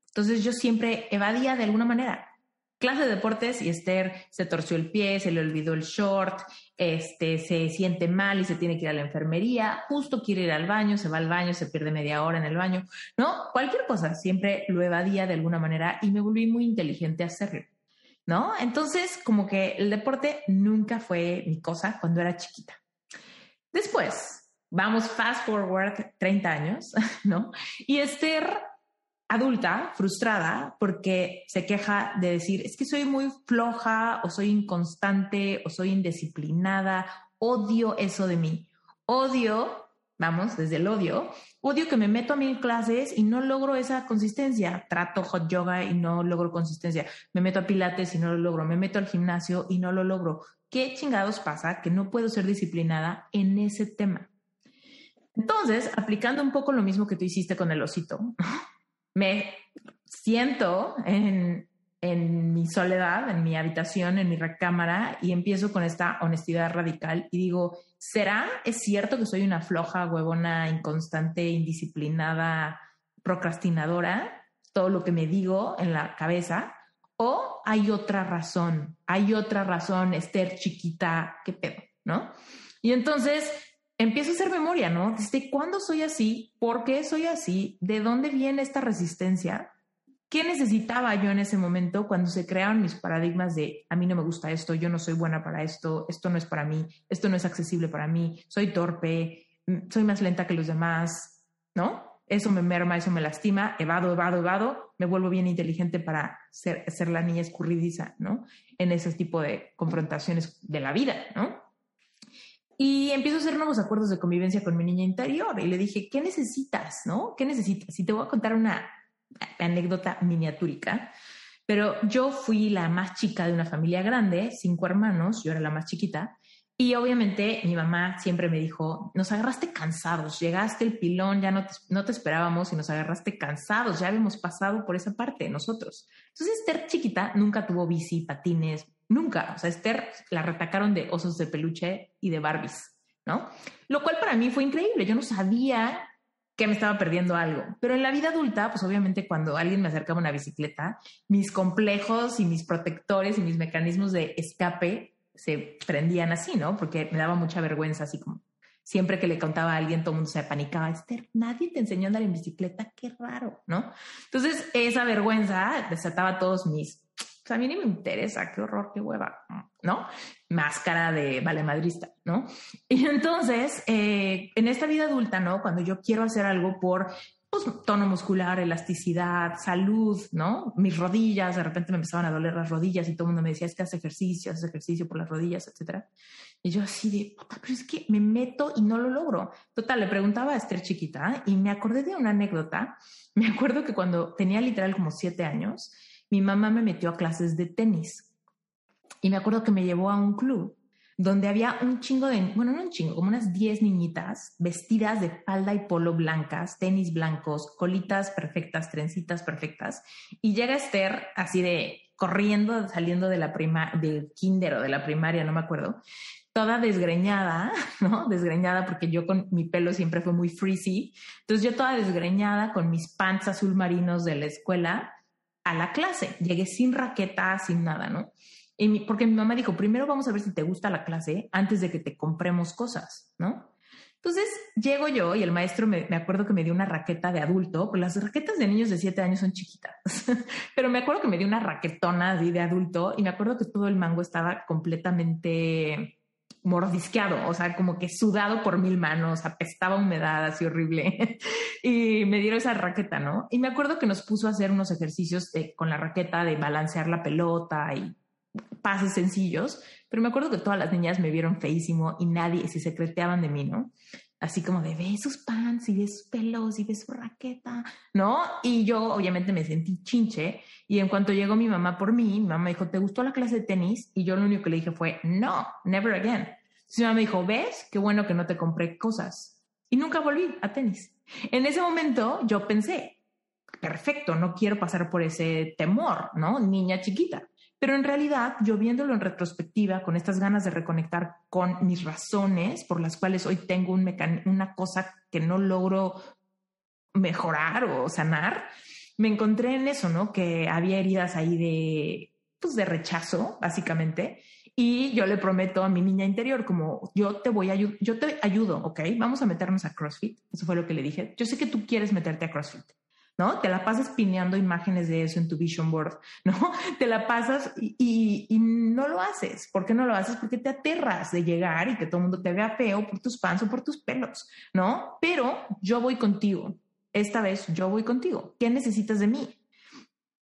Entonces yo siempre evadía de alguna manera. Clase de deportes y Esther se torció el pie, se le olvidó el short, este, se siente mal y se tiene que ir a la enfermería, justo quiere ir al baño, se va al baño, se pierde media hora en el baño, ¿no? Cualquier cosa, siempre lo evadía de alguna manera y me volví muy inteligente a hacerlo, ¿no? Entonces, como que el deporte nunca fue mi cosa cuando era chiquita. Después, vamos fast forward 30 años, ¿no? Y Esther adulta, frustrada, porque se queja de decir, es que soy muy floja o soy inconstante o soy indisciplinada, odio eso de mí, odio, vamos, desde el odio, odio que me meto a mil clases y no logro esa consistencia, trato hot yoga y no logro consistencia, me meto a pilates y no lo logro, me meto al gimnasio y no lo logro. ¿Qué chingados pasa que no puedo ser disciplinada en ese tema? Entonces, aplicando un poco lo mismo que tú hiciste con el osito, me siento en, mi soledad, en mi habitación, en mi recámara y empiezo con esta honestidad radical y digo, ¿será, es cierto que soy una floja, huevona, inconstante, indisciplinada, procrastinadora? Todo lo que me digo en la cabeza. ¿O hay otra razón? Hay otra razón, Esther chiquita, qué pedo, ¿no? Y entonces empiezo a hacer memoria, ¿no? ¿Desde cuándo soy así? ¿Por qué soy así? ¿De dónde viene esta resistencia? ¿Qué necesitaba yo en ese momento cuando se crearon mis paradigmas de a mí no me gusta esto, yo no soy buena para esto, esto no es para mí, esto no es accesible para mí, soy torpe, mm, soy más lenta que los demás, ¿no? Eso me merma, eso me lastima, evado, evado, evado, me vuelvo bien inteligente para ser, ser la niña escurridiza, ¿no? En ese tipo de confrontaciones de la vida, ¿no? Y empiezo a hacer nuevos acuerdos de convivencia con mi niña interior y le dije, ¿qué necesitas? ¿No? ¿Qué necesitas? Y te voy a contar una anécdota miniatúrica, pero yo fui la más chica de una familia grande, cinco hermanos, yo era la más chiquita, y obviamente mi mamá siempre me dijo, nos agarraste cansados, llegaste el pilón, ya no te, no te esperábamos y nos agarraste cansados, ya habíamos pasado por esa parte nosotros. Entonces Esther chiquita nunca tuvo bici, patines, Nunca. O sea, Esther la retacaron de osos de peluche y de Barbies, ¿no? Lo cual para mí fue increíble. Yo no sabía que me estaba perdiendo algo. Pero en la vida adulta, pues obviamente cuando alguien me acercaba una bicicleta, mis complejos y mis protectores y mis mecanismos de escape se prendían así, ¿no? Porque me daba mucha vergüenza, así como siempre que le contaba a alguien, todo el mundo se panicaba. Esther, nadie te enseñó a andar en bicicleta, qué raro, ¿no? Entonces, esa vergüenza desataba todos mis sea, a mí ni me interesa, qué horror, qué hueva, ¿no? Máscara de valemadrista, ¿no? Y entonces, eh, en esta vida adulta, ¿no? Cuando yo quiero hacer algo por pues, tono muscular, elasticidad, salud, ¿no? Mis rodillas, de repente me empezaban a doler las rodillas y todo el mundo me decía, es que hace ejercicio, hace ejercicio por las rodillas, etcétera. Y yo así de, puta, pero es que me meto y no lo logro. Total, le preguntaba a Esther chiquita y me acordé de una anécdota. Me acuerdo que cuando tenía literal como siete años, mi mamá me metió a clases de tenis. Y me acuerdo que me llevó a un club donde había un chingo de, bueno, no un chingo, como unas 10 niñitas vestidas de falda y polo blancas, tenis blancos, colitas perfectas, trencitas perfectas. Y llega Esther así de corriendo, saliendo de la prima, del kinder o de la primaria, no me acuerdo, toda desgreñada, ¿no? Desgreñada porque yo con mi pelo siempre fue muy frizzy. Entonces yo toda desgreñada con mis pants azul marinos de la escuela a la clase. Llegué sin raqueta, sin nada, ¿no? Y porque mi mamá dijo, primero vamos a ver si te gusta la clase antes de que te compremos cosas, ¿no? Entonces llego yo y el maestro me, me acuerdo que me dio una raqueta de adulto, pues las raquetas de niños de siete años son chiquitas, pero me acuerdo que me dio una raquetona de adulto y me acuerdo que todo el mango estaba completamente mordisqueado, o sea, como que sudado por mil manos, apestaba humedad así horrible. y me dieron esa raqueta, ¿no? Y me acuerdo que nos puso a hacer unos ejercicios con la raqueta de balancear la pelota y pases sencillos, pero me acuerdo que todas las niñas me vieron feísimo y nadie se secreteaban de mí, ¿no? Así como de ve sus pants y ve sus pelos y ve su raqueta, ¿no? Y yo obviamente me sentí chinche y en cuanto llegó mi mamá por mí, mi mamá dijo, ¿te gustó la clase de tenis? Y yo lo único que le dije fue, no, never again. Su mamá me dijo, ¿ves? Qué bueno que no te compré cosas. Y nunca volví a tenis. En ese momento yo pensé, perfecto, no quiero pasar por ese temor, ¿no? Niña chiquita. Pero en realidad, yo viéndolo en retrospectiva, con estas ganas de reconectar con mis razones por las cuales hoy tengo un una cosa que no logro mejorar o sanar, me encontré en eso, ¿no? Que había heridas ahí de, pues de rechazo, básicamente. Y yo le prometo a mi niña interior, como yo te voy a yo te ayudo, ¿ok? Vamos a meternos a CrossFit. Eso fue lo que le dije. Yo sé que tú quieres meterte a CrossFit. ¿No? Te la pasas pineando imágenes de eso en tu vision board, ¿no? Te la pasas y, y, no lo haces. ¿Por qué no lo haces? Porque te aterras de llegar y que todo el mundo te vea feo por tus pants o por tus pelos, ¿no? Pero yo voy contigo esta vez yo voy contigo. ¿Qué necesitas de mí?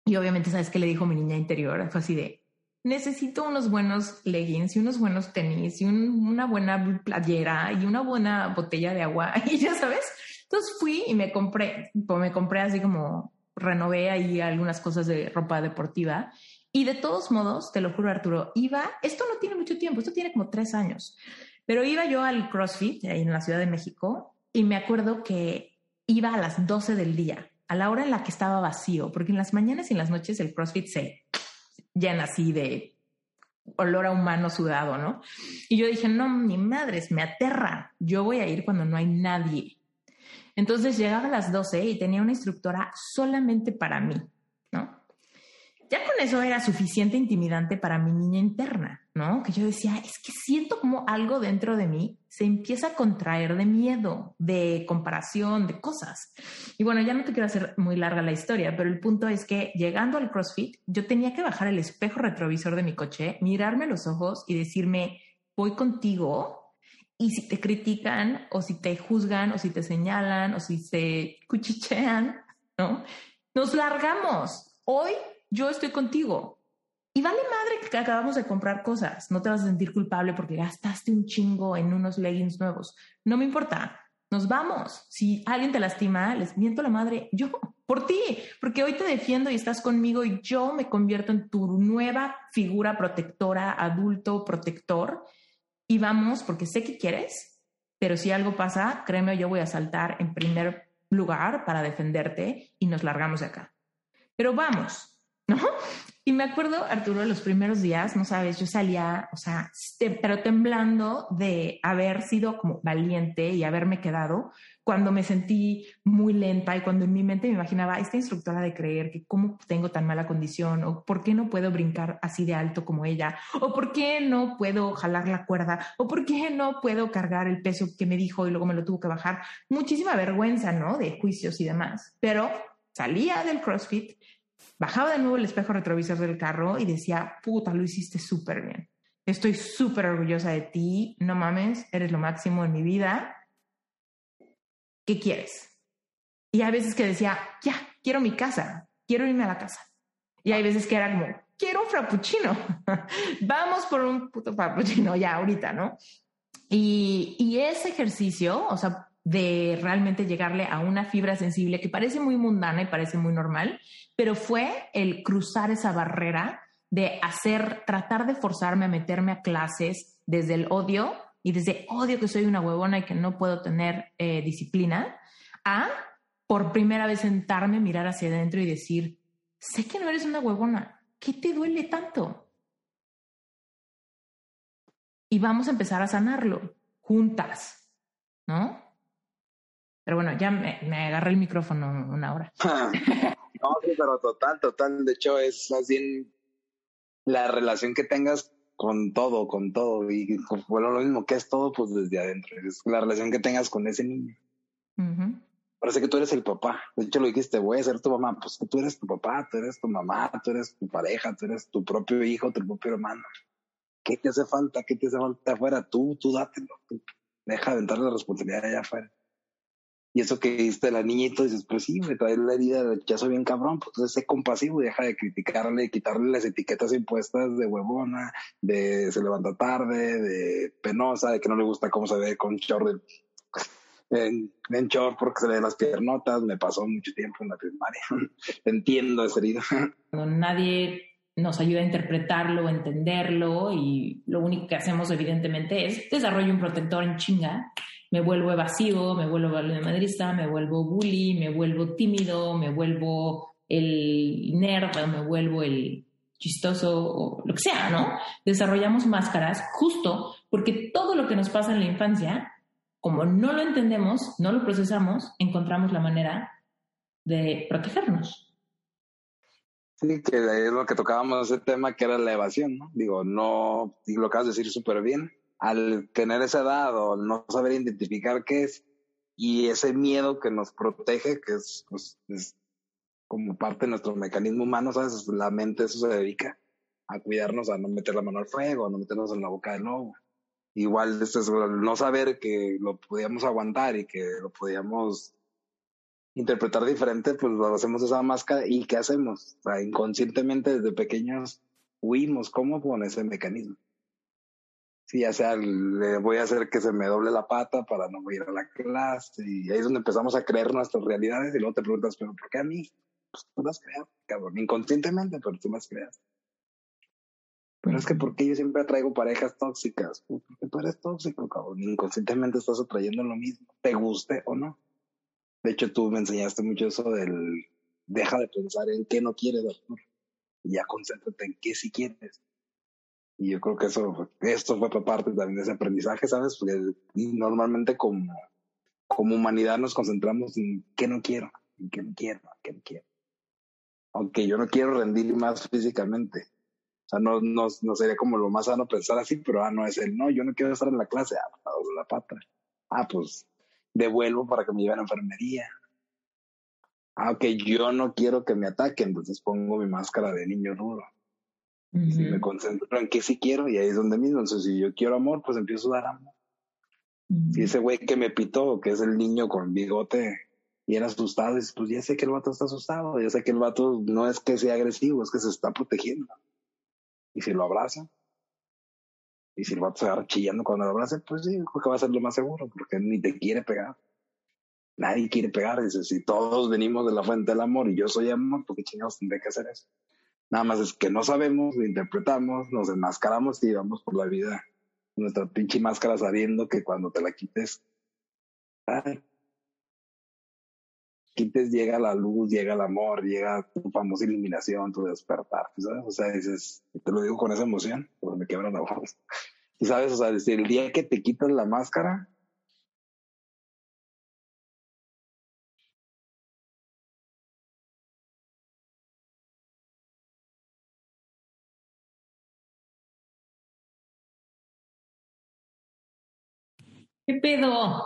Y obviamente, ¿sabes qué le dijo mi niña interior? Fue así de, necesito unos buenos leggings y unos buenos tenis y una buena playera y una buena botella de agua. Y ya sabes, entonces fui y me compré, pues me compré así como renové ahí algunas cosas de ropa deportiva. Y de todos modos, te lo juro Arturo, iba, esto no tiene mucho tiempo, esto tiene como tres años, pero iba yo al CrossFit ahí en la Ciudad de México y me acuerdo que iba a las 12 del día, a la hora en la que estaba vacío, porque en las mañanas y en las noches el CrossFit se llena así de olor a humano sudado, ¿no? Y yo dije, no, mi madres, me aterra, yo voy a ir cuando no hay nadie. Entonces llegaba a las 12 y tenía una instructora solamente para mí, ¿no? Ya con eso era suficiente intimidante para mi niña interna, ¿no? Que yo decía, es que siento como algo dentro de mí se empieza a contraer de miedo, de comparación, de cosas. Y bueno, ya no te quiero hacer muy larga la historia, pero el punto es que llegando al CrossFit, yo tenía que bajar el espejo retrovisor de mi coche, mirarme los ojos y decirme, voy contigo. Y si te critican o si te juzgan o si te señalan o si se cuchichean, ¿no? Nos largamos. Hoy yo estoy contigo. Y vale madre que acabamos de comprar cosas. No te vas a sentir culpable porque gastaste un chingo en unos leggings nuevos. No me importa. Nos vamos. Si alguien te lastima, les miento la madre yo por ti, porque hoy te defiendo y estás conmigo y yo me convierto en tu nueva figura protectora, adulto protector. Y vamos porque sé que quieres, pero si algo pasa, créeme, yo voy a saltar en primer lugar para defenderte y nos largamos de acá. Pero vamos, ¿no? Y me acuerdo, Arturo, los primeros días, no sabes, yo salía, o sea, pero temblando de haber sido como valiente y haberme quedado cuando me sentí muy lenta y cuando en mi mente me imaginaba esta instructora de creer que cómo tengo tan mala condición o por qué no puedo brincar así de alto como ella o por qué no puedo jalar la cuerda o por qué no puedo cargar el peso que me dijo y luego me lo tuvo que bajar. Muchísima vergüenza, ¿no? De juicios y demás. Pero salía del CrossFit Bajaba de nuevo el espejo retrovisor del carro y decía, puta, lo hiciste súper bien. Estoy súper orgullosa de ti. No mames, eres lo máximo en mi vida. ¿Qué quieres? Y hay veces que decía, ya, quiero mi casa, quiero irme a la casa. Y hay veces que era como, quiero un frappuccino. Vamos por un puto frappuccino ya ahorita, ¿no? Y, y ese ejercicio, o sea, de realmente llegarle a una fibra sensible que parece muy mundana y parece muy normal, pero fue el cruzar esa barrera de hacer, tratar de forzarme a meterme a clases desde el odio y desde odio que soy una huevona y que no puedo tener eh, disciplina, a por primera vez sentarme, mirar hacia adentro y decir, sé que no eres una huevona, ¿qué te duele tanto? Y vamos a empezar a sanarlo juntas, ¿no? Pero bueno, ya me, agarré el micrófono una hora.
no, sí, pero total, total. De hecho, es más bien la relación que tengas con todo, con todo. Y bueno, lo mismo que es todo, pues desde adentro. Es la relación que tengas con ese niño. Parece que tú eres el papá. De hecho, lo dijiste, voy a ser tu mamá. Pues que tú eres tu papá, tú eres tu mamá, tú eres tu pareja, tú eres tu propio hijo, tu propio hermano. ¿Qué te hace falta? ¿Qué te hace falta afuera? Tú, tú dátelo. Deja de entrar la responsabilidad allá afuera. Y eso que diste la niñita, dices, pues sí, me trae la herida de rechazo bien cabrón, pues entonces sé compasivo y deja de criticarle, quitarle las etiquetas impuestas de huevona, de se levanta tarde, de penosa, de que no le gusta cómo se ve con short en, en short porque se le ven las piernotas, me pasó mucho tiempo en la primaria. Entiendo esa herida.
Nadie nos ayuda a interpretarlo, a entenderlo y lo único que hacemos evidentemente es desarrollo un protector en chinga me vuelvo evasivo, me vuelvo madrista, me vuelvo bully, me vuelvo tímido, me vuelvo el nerd, me vuelvo el chistoso o lo que sea, ¿no? Desarrollamos máscaras justo porque todo lo que nos pasa en la infancia, como no lo entendemos, no lo procesamos, encontramos la manera de protegernos.
Sí, que es lo que tocábamos ese tema que era la evasión, ¿no? Digo, no, y lo acabas de decir súper bien, al tener esa edad o no saber identificar qué es y ese miedo que nos protege, que es, pues, es como parte de nuestro mecanismo humano, ¿sabes? La mente eso se dedica a cuidarnos, a no meter la mano al fuego, a no meternos en la boca del lobo. Igual, este es no saber que lo podíamos aguantar y que lo podíamos interpretar diferente, pues lo hacemos esa máscara y ¿qué hacemos? O sea, inconscientemente desde pequeños huimos, ¿cómo? Con ese mecanismo. Si ya sea, le voy a hacer que se me doble la pata para no ir a la clase y ahí es donde empezamos a creer nuestras realidades y luego te preguntas, pero ¿por qué a mí? Pues tú las creas, cabrón, inconscientemente, pero tú las creas. Pero es que porque yo siempre atraigo parejas tóxicas, pues, porque tú eres tóxico, cabrón, inconscientemente estás atrayendo lo mismo, te guste o no. De hecho, tú me enseñaste mucho eso del deja de pensar en qué no quieres, Artur, y ya concéntrate en qué sí quieres. Y yo creo que eso, esto fue parte también de ese aprendizaje, ¿sabes? Porque normalmente como, como humanidad nos concentramos en qué no quiero, en qué no quiero, en qué no quiero. Aunque yo no quiero rendir más físicamente. O sea, no, no, no sería como lo más sano pensar así, pero ah, no es el no, yo no quiero estar en la clase, ah, pues, la pata. Ah, pues devuelvo para que me lleven a enfermería. Ah, ok, yo no quiero que me ataquen, entonces pongo mi máscara de niño Y me concentro en qué sí quiero y ahí es donde mismo. Entonces, si yo quiero amor, pues empiezo a dar amor. Si ese güey que me pitó, que es el niño con bigote, y era asustado, dices, pues ya sé que el vato está asustado, ya sé que el vato no es que sea agresivo, es que se está protegiendo. Y si lo abraza, y si el vato se va chillando cuando lo abrace, pues sí, creo que va a ser lo más seguro, porque ni te quiere pegar. Nadie quiere pegar. Dice, si todos venimos de la fuente del amor y yo soy amor, ¿por qué chingados tendré que hacer eso? Nada más es que no sabemos, lo interpretamos, nos enmascaramos y vamos por la vida nuestra pinche máscara sabiendo que cuando te la quites, quites llega la luz, llega el amor, llega tu famosa iluminación, tu despertar, ¿sabes? O sea, dices, te lo digo con esa emoción, pues me quebran la voz. Y sabes, o sea, el día que te quitas la máscara,
¿Qué pedo?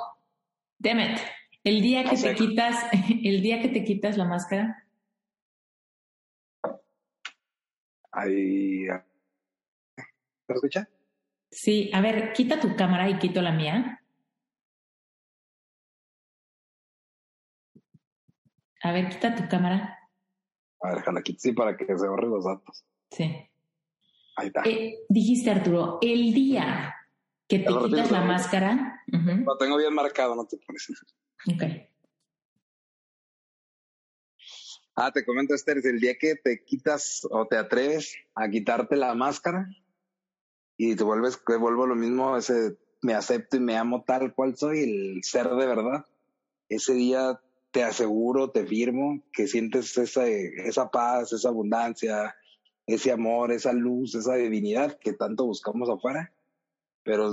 Demet. El día que te quitas, el día que te quitas la máscara.
Ahí. ¿Me escucha?
Sí, a ver, quita tu cámara y quito la mía. A ver, quita tu cámara.
A ver, déjala aquí, sí, para que se borren los datos.
Sí.
Ahí está.
Eh, dijiste, Arturo, el día que te quitas la máscara.
Lo tengo bien marcado, no te pones.
Ok.
Ah, te comento, Esther, el día que te quitas o te atreves a quitarte la máscara y te vuelves, te vuelvo lo mismo, ese me acepto y me amo tal cual soy, el ser de verdad, ese día te aseguro, te firmo que sientes esa, esa paz, esa abundancia, ese amor, esa luz, esa divinidad que tanto buscamos afuera, pero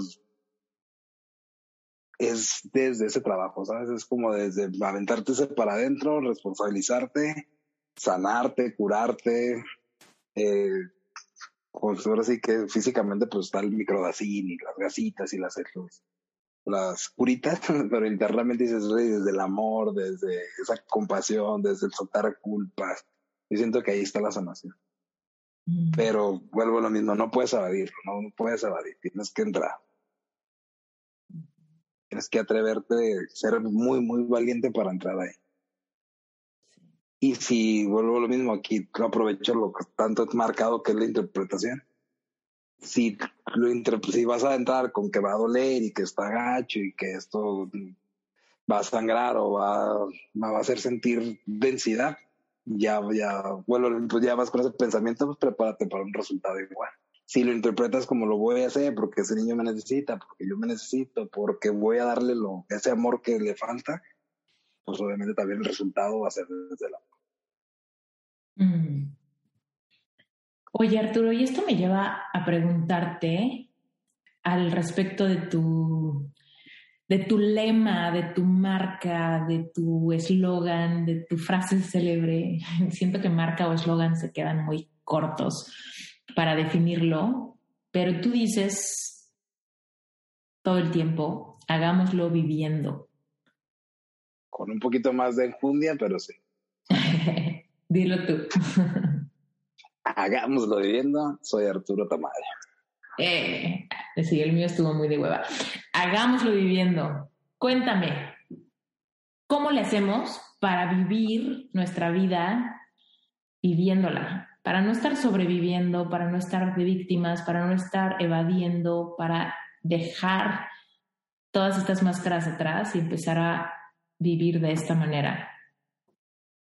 es desde ese trabajo, ¿sabes? Es como desde aventarte para adentro, responsabilizarte, sanarte, curarte, eh, pues ahora sí que físicamente pues está el microdacín y las gasitas y las, las curitas, pero internamente dices, desde el amor, desde esa compasión, desde el soltar culpas. Yo siento que ahí está la sanación. Mm. Pero vuelvo a lo mismo, no puedes evadirlo, no puedes evadir, tienes que entrar. Tienes que atreverte, ser muy, muy valiente para entrar ahí. Y si vuelvo a lo mismo, aquí aprovecho lo que tanto es marcado que es la interpretación. Si, lo si vas a entrar con que va a doler y que está gacho y que esto va a sangrar o va, va a hacer sentir densidad, ya, ya, vuelvo, pues ya vas con ese pensamiento, pues prepárate para un resultado igual si lo interpretas como lo voy a hacer, porque ese niño me necesita, porque yo me necesito, porque voy a darle lo, ese amor que le falta, pues obviamente también el resultado va a ser desde el amor.
Mm. Oye, Arturo, y esto me lleva a preguntarte al respecto de tu, de tu lema, de tu marca, de tu eslogan, de tu frase célebre. Siento que marca o eslogan se quedan muy cortos para definirlo, pero tú dices todo el tiempo, hagámoslo viviendo.
Con un poquito más de enjundia, pero sí.
Dilo tú.
Hagámoslo viviendo, soy Arturo Tamayo.
Eh, sí, el mío estuvo muy de hueva. Hagámoslo viviendo. Cuéntame, ¿cómo le hacemos para vivir nuestra vida viviéndola? Para no estar sobreviviendo, para no estar de víctimas, para no estar evadiendo, para dejar todas estas máscaras atrás y empezar a vivir de esta manera.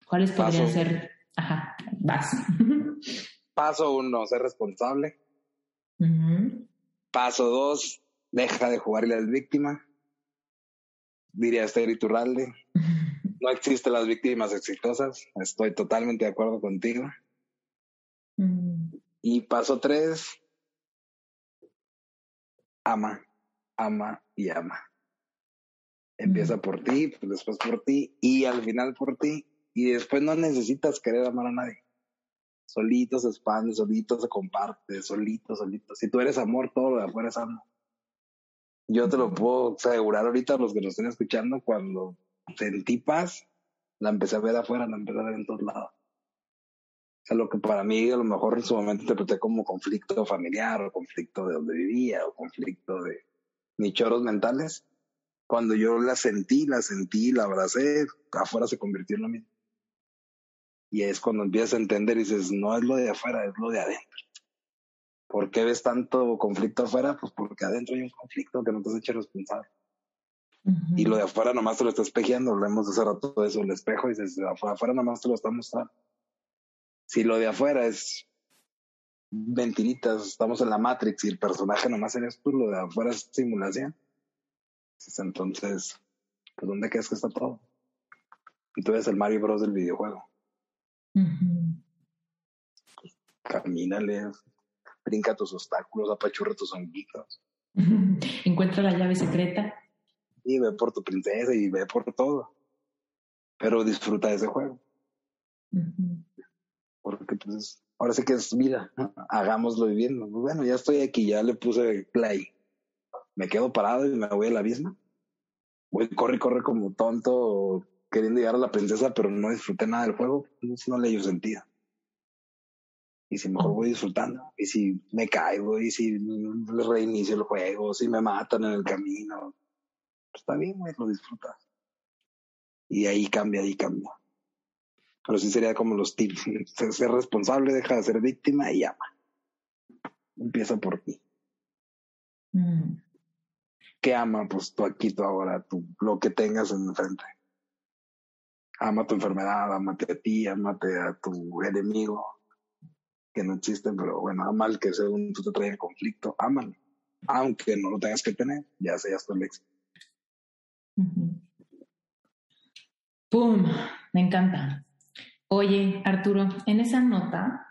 ¿Cuáles podrían ser? Ajá, vas.
Paso uno, ser responsable. Paso dos, deja de jugarle al víctima. Diría Esther Iturralde. No existen las víctimas exitosas. Estoy totalmente de acuerdo contigo. Y paso tres, ama, ama y ama. Empieza por ti, después por ti y al final por ti. Y después no necesitas querer amar a nadie. Solito se expande, solito se comparte, solito, solito. Si tú eres amor, todo lo de afuera es amor. Yo te lo puedo asegurar ahorita a los que nos estén escuchando, cuando sentí paz, la empecé a ver afuera, la empecé a ver en todos lados. O sea, lo que para mí a lo mejor en su momento interpreté como conflicto familiar o conflicto de donde vivía o conflicto de mis mentales, cuando yo la sentí, la sentí, la abracé, afuera se convirtió en lo mismo. Y es cuando empiezas a entender y dices, no es lo de afuera, es lo de adentro. ¿Por qué ves tanto conflicto afuera? Pues porque adentro hay un conflicto que no te has hecho responsable. Y lo de afuera nomás te lo está espejeando, hablamos hace rato de eso, el espejo, y dices, afuera nomás te lo está mostrando. Si lo de afuera es mentiritas, estamos en la Matrix y el personaje nomás eres tú, lo de afuera es simulación. Entonces, ¿por dónde crees que está todo? Y tú eres el Mario Bros del videojuego. Camínale, brinca tus obstáculos, apachurra tus honguitos.
Encuentra la llave secreta.
Y ve por tu princesa y ve por todo. Pero disfruta de ese juego. Porque pues ahora sí que es vida. Hagámoslo viviendo. Bueno, ya estoy aquí, ya le puse play. Me quedo parado y me voy a la misma. Voy, corre, corre como tonto queriendo llegar a la princesa, pero no disfruté nada del juego, pues, no le dio sentido. Y si mejor voy disfrutando, y si me caigo, y si reinicio el juego, si me matan en el camino, pues está bien, güey, lo disfrutas. Y ahí cambia, ahí cambia. Pero sí sería como los tips. Ser responsable, deja de ser víctima y ama. Empieza por ti. Mm. ¿Qué ama? Pues tú aquí, tú ahora, tú, lo que tengas en frente ama tu enfermedad, amate a ti, amate a tu enemigo, que no existen, pero bueno, ama al que según tú te trae conflicto, ámalo, aunque no lo tengas que tener, ya seas tu éxito.
¡Pum! Me encanta. Oye, Arturo, en esa nota,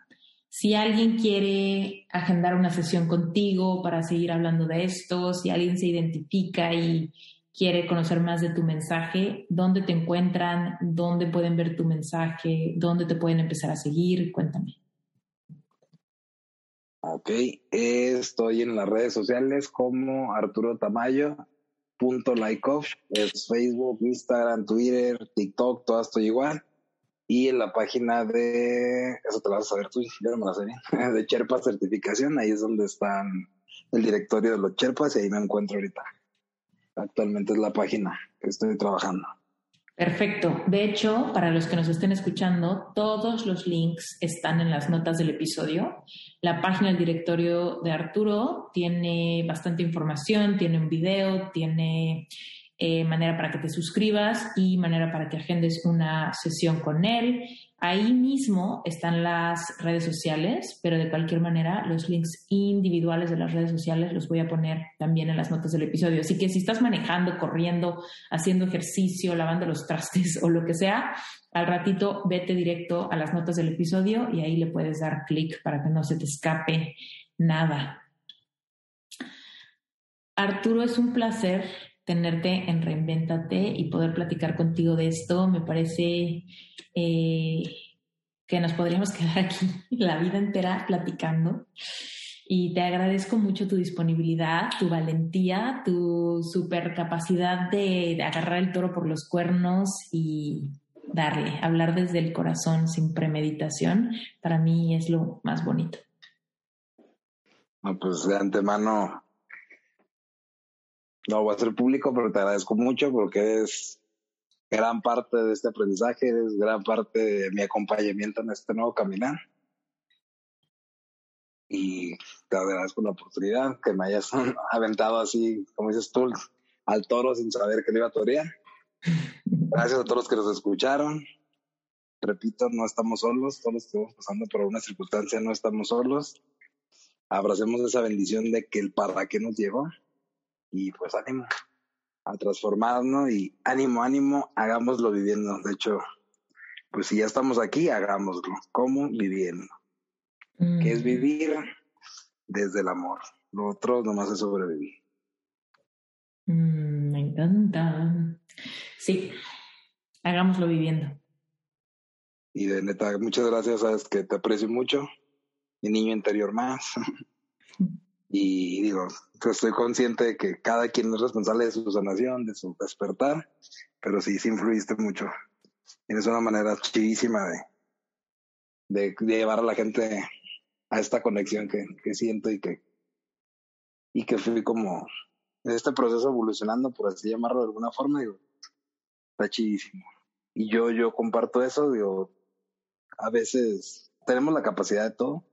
si alguien quiere agendar una sesión contigo para seguir hablando de esto, si alguien se identifica y quiere conocer más de tu mensaje, ¿dónde te encuentran? ¿Dónde pueden ver tu mensaje? ¿Dónde te pueden empezar a seguir? Cuéntame.
Ok, estoy en las redes sociales como Arturo Tamayo, punto es Facebook, Instagram, Twitter, TikTok, todo estoy igual. Y en la página de, eso te lo vas a saber tú, yo no me la sé de Cherpa Certificación, ahí es donde están el directorio de los Cherpas y ahí me encuentro ahorita actualmente es la página que estoy trabajando.
Perfecto. De hecho, para los que nos estén escuchando, todos los links están en las notas del episodio. La página del directorio de Arturo tiene bastante información, tiene un video, tiene eh, manera para que te suscribas y manera para que agendes una sesión con él. Ahí mismo están las redes sociales, pero de cualquier manera los links individuales de las redes sociales los voy a poner también en las notas del episodio. Así que si estás manejando, corriendo, haciendo ejercicio, lavando los trastes o lo que sea, al ratito vete directo a las notas del episodio y ahí le puedes dar clic para que no se te escape nada. Arturo, es un placer tenerte en Reinventate y poder platicar contigo de esto. Me parece eh, que nos podríamos quedar aquí la vida entera platicando. Y te agradezco mucho tu disponibilidad, tu valentía, tu super capacidad de, agarrar el toro por los cuernos y darle, hablar desde el corazón sin premeditación, para mí es lo más bonito.
No, pues de antemano no voy a ser público, pero te agradezco mucho porque es gran parte de este aprendizaje, es gran parte de mi acompañamiento en este nuevo caminar. Y te agradezco la oportunidad que me hayas aventado así, como dices tú, al toro sin saber que le iba a torear. Gracias a todos los que nos escucharon. Repito, no estamos solos, todos estamos pasando por una circunstancia, no estamos solos. Abracemos esa bendición de que el para qué nos llegó y pues ánimo a transformarnos y ánimo, ánimo, hagámoslo viviendo. De hecho, pues si ya estamos aquí, hagámoslo. ¿Cómo? Viviendo. Que es mm. vivir desde el amor. Lo otro nomás es sobrevivir.
Mm, me encanta. Sí, hagámoslo viviendo.
Y de neta, muchas gracias, sabes que te aprecio mucho. Mi niño interior más. Y digo, pues, estoy consciente de que cada quien es responsable de su sanación, de su despertar, pero sí, sí influiste mucho. Tienes una manera chidísima de, de, llevar a la gente a esta conexión que, que siento y que, y que fui como en este proceso evolucionando, por así llamarlo de alguna forma, digo, está chidísimo. Y yo, yo comparto eso, digo, a veces tenemos la capacidad de todo,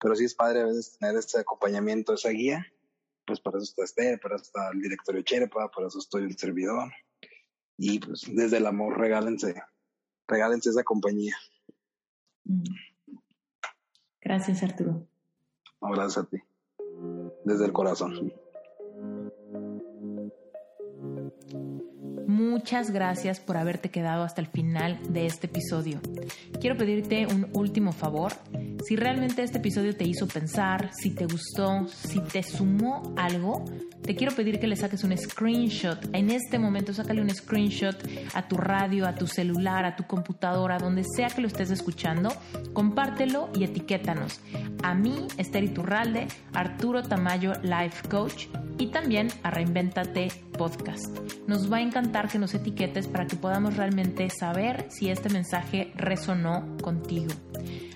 pero sí es padre a veces tener este acompañamiento, esa guía, pues para eso está Esther, para eso está el directorio Cherepa, para eso estoy el servidor. Y pues desde el amor regálense, regálense esa compañía. Mm.
Gracias Arturo.
gracias a ti. Desde el corazón.
Muchas gracias por haberte quedado hasta el final de este episodio. Quiero pedirte un último favor. Si realmente este episodio te hizo pensar, si te gustó, si te sumó algo, te quiero pedir que le saques un screenshot. En este momento, sácale un screenshot a tu radio, a tu celular, a tu computadora, donde sea que lo estés escuchando. Compártelo y etiquétanos. A mí, Esther Iturralde, Arturo Tamayo, Life Coach, y también a Reinventate Podcast. Nos va a encantar que nos etiquetes para que podamos realmente saber si este mensaje resonó contigo.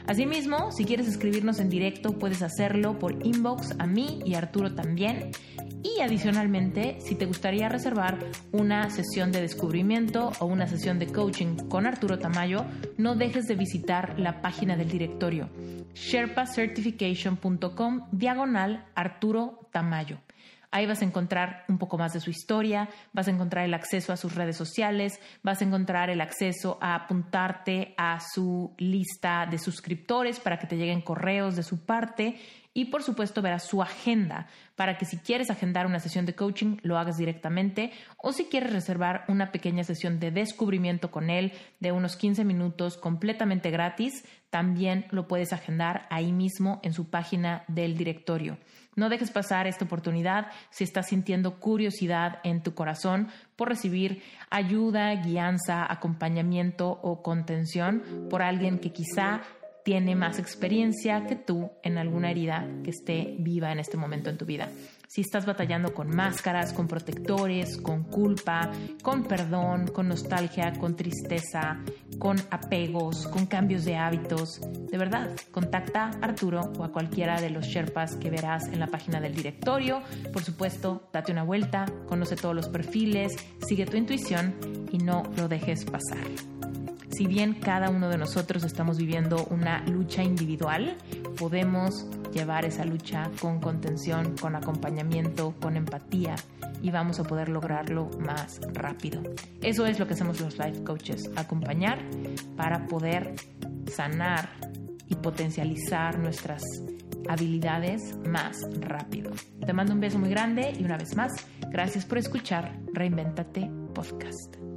Asimismo, si quieres escribirnos en directo, puedes hacerlo por inbox a mí y a Arturo también. Y adicionalmente, si te gustaría reservar una sesión de descubrimiento o una sesión de coaching con Arturo Tamayo, no dejes de visitar la página del directorio sherpacertification.com diagonal Arturo Tamayo. Ahí vas a encontrar un poco más de su historia, vas a encontrar el acceso a sus redes sociales, vas a encontrar el acceso a apuntarte a su lista de suscriptores para que te lleguen correos de su parte y por supuesto verás su agenda para que si quieres agendar una sesión de coaching lo hagas directamente o si quieres reservar una pequeña sesión de descubrimiento con él de unos 15 minutos completamente gratis, también lo puedes agendar ahí mismo en su página del directorio. No dejes pasar esta oportunidad si estás sintiendo curiosidad en tu corazón por recibir ayuda, guianza, acompañamiento o contención por alguien que quizá tiene más experiencia que tú en alguna herida que esté viva en este momento en tu vida si estás batallando con máscaras, con protectores, con culpa, con perdón, con nostalgia, con tristeza, con apegos, con cambios de hábitos, de verdad, contacta a Arturo o a cualquiera de los Sherpas que verás en la página del directorio. Por supuesto, date una vuelta, conoce todos los perfiles, sigue tu intuición y no lo dejes pasar. Si bien cada uno de nosotros estamos viviendo una lucha individual, podemos llevar esa lucha con contención, con acompañamiento, con empatía y vamos a poder lograrlo más rápido. Eso es lo que hacemos los life coaches, acompañar para poder sanar y potencializar nuestras habilidades más rápido. Te mando un beso muy grande y una vez más, gracias por escuchar Reinventate Podcast.